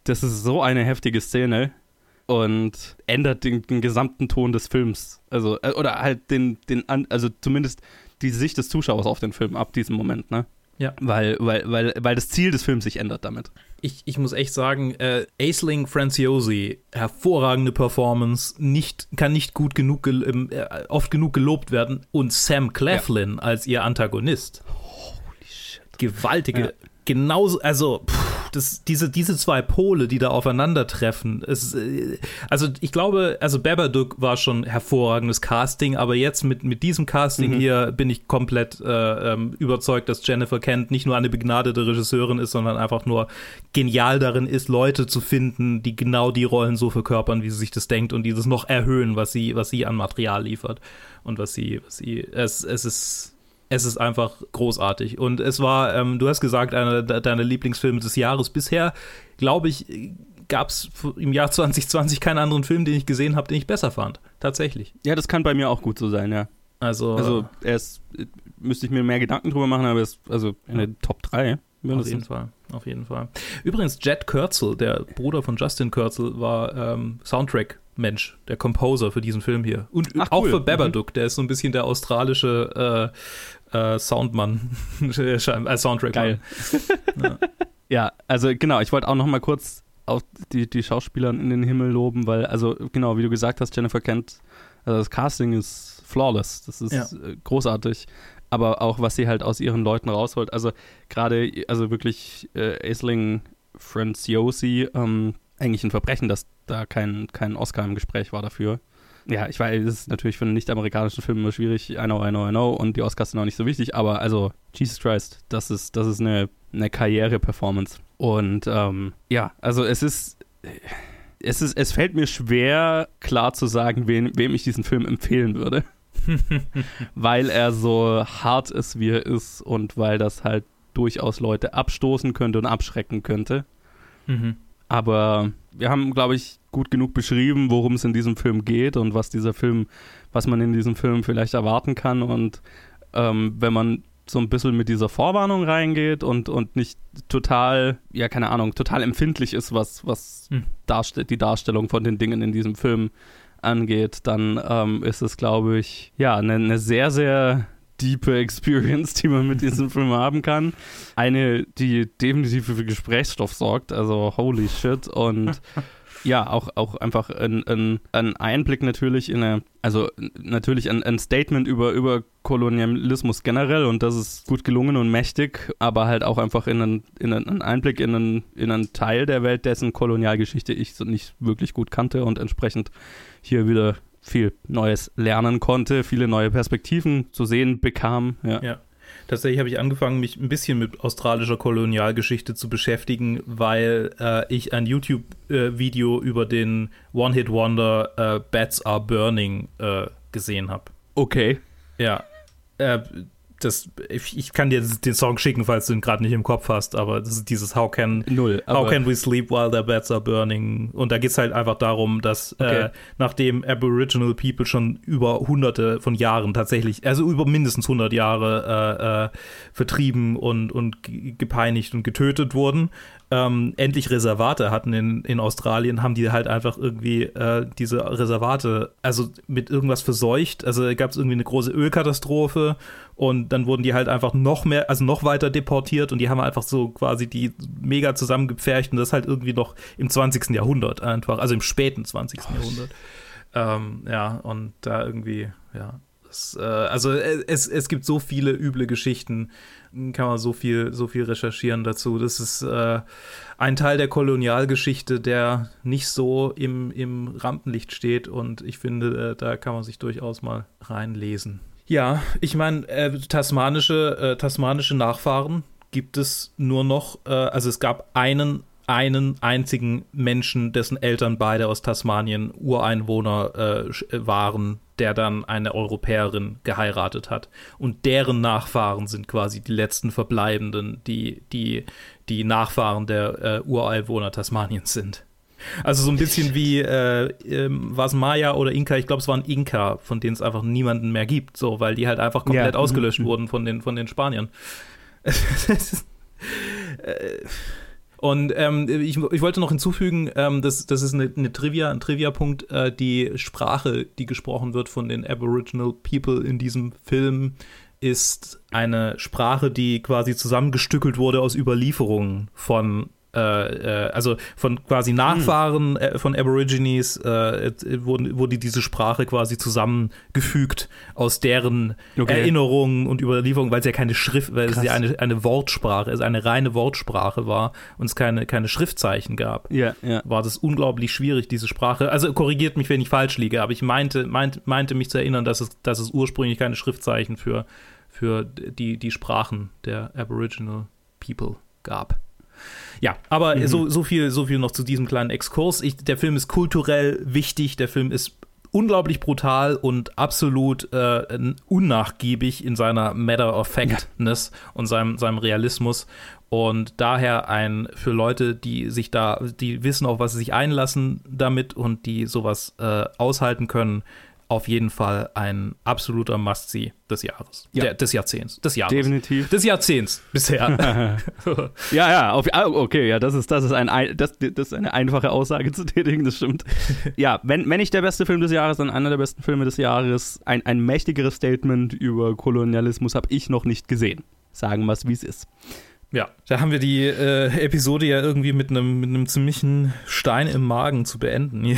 das ist so eine heftige Szene und ändert den, den gesamten Ton des Films. Also, äh, oder halt den, den, also zumindest die Sicht des Zuschauers auf den Film ab diesem Moment, ne? Ja. Weil, weil, weil, weil das Ziel des Films sich ändert damit. Ich, ich muss echt sagen, äh, Aisling Franciosi, hervorragende Performance, nicht, kann nicht gut genug, gel- ähm, äh, oft genug gelobt werden. Und Sam Claflin als ihr Antagonist. Holy shit. Gewaltige, Ja. genauso, also, pff, das, diese, diese zwei Pole, die da aufeinandertreffen. Es, äh, also, ich glaube, also Babadook war schon hervorragendes Casting, aber jetzt mit, mit diesem Casting hier bin ich komplett äh, ähm, überzeugt, dass Jennifer Kent nicht nur eine begnadete Regisseurin ist, sondern einfach nur genial darin ist, Leute zu finden, die genau die Rollen so verkörpern, wie sie sich das denkt und dieses noch erhöhen, was sie, was sie an Material liefert und was sie, was sie, es, es ist, es ist einfach großartig. Und es war, ähm, du hast gesagt, einer de- deiner Lieblingsfilme des Jahres. Bisher, glaube ich, gab es im Jahr 2020 keinen anderen Film, den ich gesehen habe, den ich besser fand. Tatsächlich. Ja, das kann bei mir auch gut so sein, ja. Also, Also, er ist, äh, müsste ich mir mehr Gedanken drüber machen, aber er ist also in den Top 3. auf jeden Fall. Auf jeden Fall. Übrigens, Jet Kurzel, der Bruder von Justin Kurzel, war ähm, Soundtrack-Mensch, der Composer für diesen Film hier. Und Ach, auch cool. für Babadook, der ist so ein bisschen der australische äh, Soundmann, äh, Soundtrack. Geil. Ja, also genau, ich wollte auch noch mal kurz auch die, die Schauspieler in den Himmel loben, weil, also genau, wie du gesagt hast, Jennifer Kent, also das Casting ist flawless, das ist Ja. äh, großartig, aber auch, was sie halt aus ihren Leuten rausholt, also gerade, also wirklich äh, Aisling Franciosi, ähm, eigentlich ein Verbrechen, dass da kein, kein Oscar im Gespräch war dafür. Ja, ich weiß, es ist natürlich für einen nicht-amerikanischen Film immer schwierig, I know, I know, I know, und die Oscars sind auch nicht so wichtig, aber also, Jesus Christ, das ist, das ist eine, eine Karriere-Performance. Und ähm, ja, also es ist, es ist, es fällt mir schwer, klar zu sagen, wen, wem ich diesen Film empfehlen würde. weil er so hart ist, wie er ist und weil das halt durchaus Leute abstoßen könnte und abschrecken könnte. Mhm. Aber wir haben, glaube ich, gut genug beschrieben, worum es in diesem Film geht und was dieser Film, was man in diesem Film vielleicht erwarten kann. Und ähm, wenn man so ein bisschen mit dieser Vorwarnung reingeht und, und nicht total, ja, keine Ahnung, total empfindlich ist, was, was Hm. darst die Darstellung von den Dingen in diesem Film angeht, dann ähm, ist es, glaube ich, ja, eine, eine sehr, sehr diepe Experience, die man mit diesem Film haben kann. Eine, die definitiv für Gesprächsstoff sorgt, also holy shit. Und ja, auch, auch einfach ein, ein, ein Einblick natürlich in eine, also natürlich ein, ein Statement über, über Kolonialismus generell und das ist gut gelungen und mächtig, aber halt auch einfach in einen, in einen Einblick in einen, in einen Teil der Welt, dessen Kolonialgeschichte ich nicht wirklich gut kannte und entsprechend hier wieder viel Neues lernen konnte, viele neue Perspektiven zu sehen bekam. Ja. Ja. Tatsächlich habe ich angefangen, mich ein bisschen mit australischer Kolonialgeschichte zu beschäftigen, weil äh, ich ein YouTube-Video über den One-Hit-Wonder äh, Bats Are Burning äh, gesehen habe. Okay. Ja. Äh, das, ich, ich kann dir den Song schicken, falls du ihn gerade nicht im Kopf hast, aber das ist dieses How Can Null. How can we sleep while their beds are burning? Und da geht es halt einfach darum, dass Okay. äh, nachdem Aboriginal People schon über hunderte von Jahren tatsächlich, also über mindestens 100 Jahre äh, äh, vertrieben und, und ge- gepeinigt und getötet wurden, ähm, endlich Reservate hatten in, in Australien, haben die halt einfach irgendwie äh, diese Reservate, also mit irgendwas verseucht. Also gab es irgendwie eine große Ölkatastrophe und dann wurden die halt einfach noch mehr, also noch weiter deportiert und die haben einfach so quasi die mega zusammengepfercht und das halt irgendwie noch im 20. Jahrhundert einfach, also im späten 20. Jahrhundert. Ähm, ja, und da irgendwie, ja. Das, äh, also äh, es, es gibt so viele üble Geschichten, kann man so viel, so viel recherchieren dazu. Das ist äh, ein Teil der Kolonialgeschichte, der nicht so im, im Rampenlicht steht und ich finde, äh, da kann man sich durchaus mal reinlesen. Ja, ich meine, äh, tasmanische, äh, tasmanische Nachfahren gibt es nur noch, äh, also es gab einen, einen einzigen Menschen, dessen Eltern beide aus Tasmanien Ureinwohner äh, äh, waren, der dann eine Europäerin geheiratet hat. Und deren Nachfahren sind quasi die letzten Verbleibenden, die, die, die Nachfahren der äh, Ureinwohner Tasmaniens sind. Also so ein bisschen wie, äh, ähm, war es Maya oder Inka? Ich glaube, es waren Inka, von denen es einfach niemanden mehr gibt, so, weil die halt einfach komplett Ja, ausgelöscht mhm. wurden von den, von den Spaniern. Äh, Und ähm, ich, ich wollte noch hinzufügen, ähm, das, das ist eine, eine Trivia, ein Trivia-Punkt, äh, die Sprache, die gesprochen wird von den Aboriginal People in diesem Film, ist eine Sprache, die quasi zusammengestückelt wurde aus Überlieferungen von äh, äh, also von quasi Nachfahren äh, von Aborigines äh, äh, wurden, wurde diese Sprache quasi zusammengefügt aus deren Okay. Erinnerungen und Überlieferungen, weil es ja keine Schrift, weil es Krass. ja eine, eine Wortsprache, also eine reine Wortsprache war und es keine, keine Schriftzeichen gab Ja, ja. war das unglaublich schwierig, diese Sprache. Also korrigiert mich, wenn ich falsch liege, aber ich meinte, meint, meinte mich zu erinnern, dass es, dass es ursprünglich keine Schriftzeichen für, für die, die Sprachen der Aboriginal People gab. Ja, aber so, so, viel, so viel noch zu diesem kleinen Exkurs. Ich, der Film ist kulturell wichtig, der Film ist unglaublich brutal und absolut äh, unnachgiebig in seiner Matter of Factness und seinem, seinem Realismus. Und daher ein für Leute, die sich da, die wissen, auf was sie sich einlassen damit und die sowas äh, aushalten können, auf jeden Fall ein absoluter Must-See des Jahres. Ja. Der, des Jahrzehnts. Des Jahres. Definitiv. Des Jahrzehnts bisher. Ja, ja, auf, ah, okay, ja, das ist, das ist ein, ein- das, das ist eine einfache Aussage zu tätigen, das stimmt. Ja, wenn, wenn nicht der beste Film des Jahres, dann einer der besten Filme des Jahres. Ein, ein mächtigeres Statement über Kolonialismus habe ich noch nicht gesehen. Sagen wir es, wie es ist. Ja, da haben wir die äh, Episode ja irgendwie mit einem mit einem ziemlichen Stein im Magen zu beenden.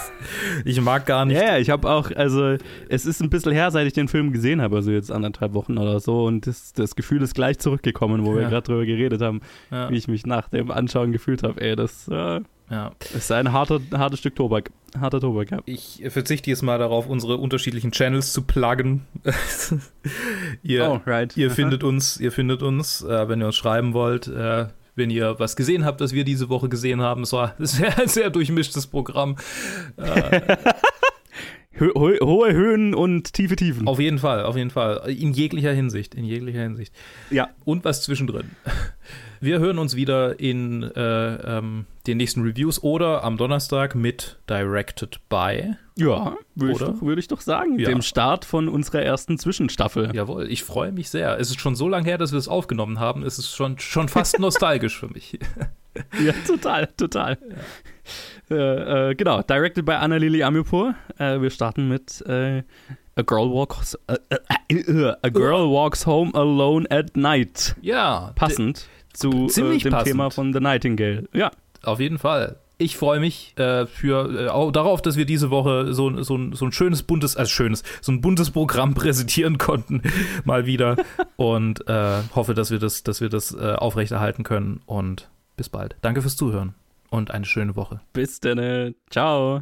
ich mag gar nicht. Ja, ich habe auch, also es ist ein bisschen her, seit ich den Film gesehen habe, also jetzt anderthalb Wochen oder so und das, das Gefühl ist gleich zurückgekommen, wo wir Ja. gerade drüber geredet haben, Ja, wie ich mich nach dem Anschauen gefühlt habe. Ey, das äh, ja. ist ein harter, hartes Stück Tobak. Harter Tobak, ja. Ich verzichte jetzt mal darauf, unsere unterschiedlichen Channels zu pluggen. ihr, Oh, right. ihr Aha. findet uns, ihr findet uns, äh, wenn ihr uns schreiben wollt. Äh, wenn ihr was gesehen habt, das wir diese Woche gesehen haben, es war ein sehr, sehr durchmischtes Programm. Ho hohe Höhen und tiefe Tiefen. Auf jeden Fall, auf jeden Fall. In jeglicher Hinsicht, in jeglicher Hinsicht. Ja. Und was zwischendrin. Wir hören uns wieder in äh, ähm, den nächsten Reviews oder am Donnerstag mit Directed by. Ja, würde ich, doch- würd ich doch sagen. Ja. Dem Start von unserer ersten Zwischenstaffel. Jawohl, ich freue mich sehr. Es ist schon so lange her, dass wir es aufgenommen haben. Es ist schon, schon fast nostalgisch für mich. Ja, total, total. Äh, äh, genau, directed by Anna-Lili Amirpour. Äh, wir starten mit äh, A Girl Walks äh, äh, A Girl Walks Home Alone at Night. Ja, Passend zu ziemlich dem passend. Thema von The Nightingale. Ja, Auf jeden Fall. Ich freue mich äh, für äh, darauf, dass wir diese Woche so, so, ein- so ein schönes buntes, also schönes, so ein buntes Programm präsentieren konnten, mal wieder. Und äh, hoffe, dass wir das, dass wir das äh, aufrechterhalten können. Und bis bald. Danke fürs Zuhören und eine schöne Woche. bis dann. Ciao.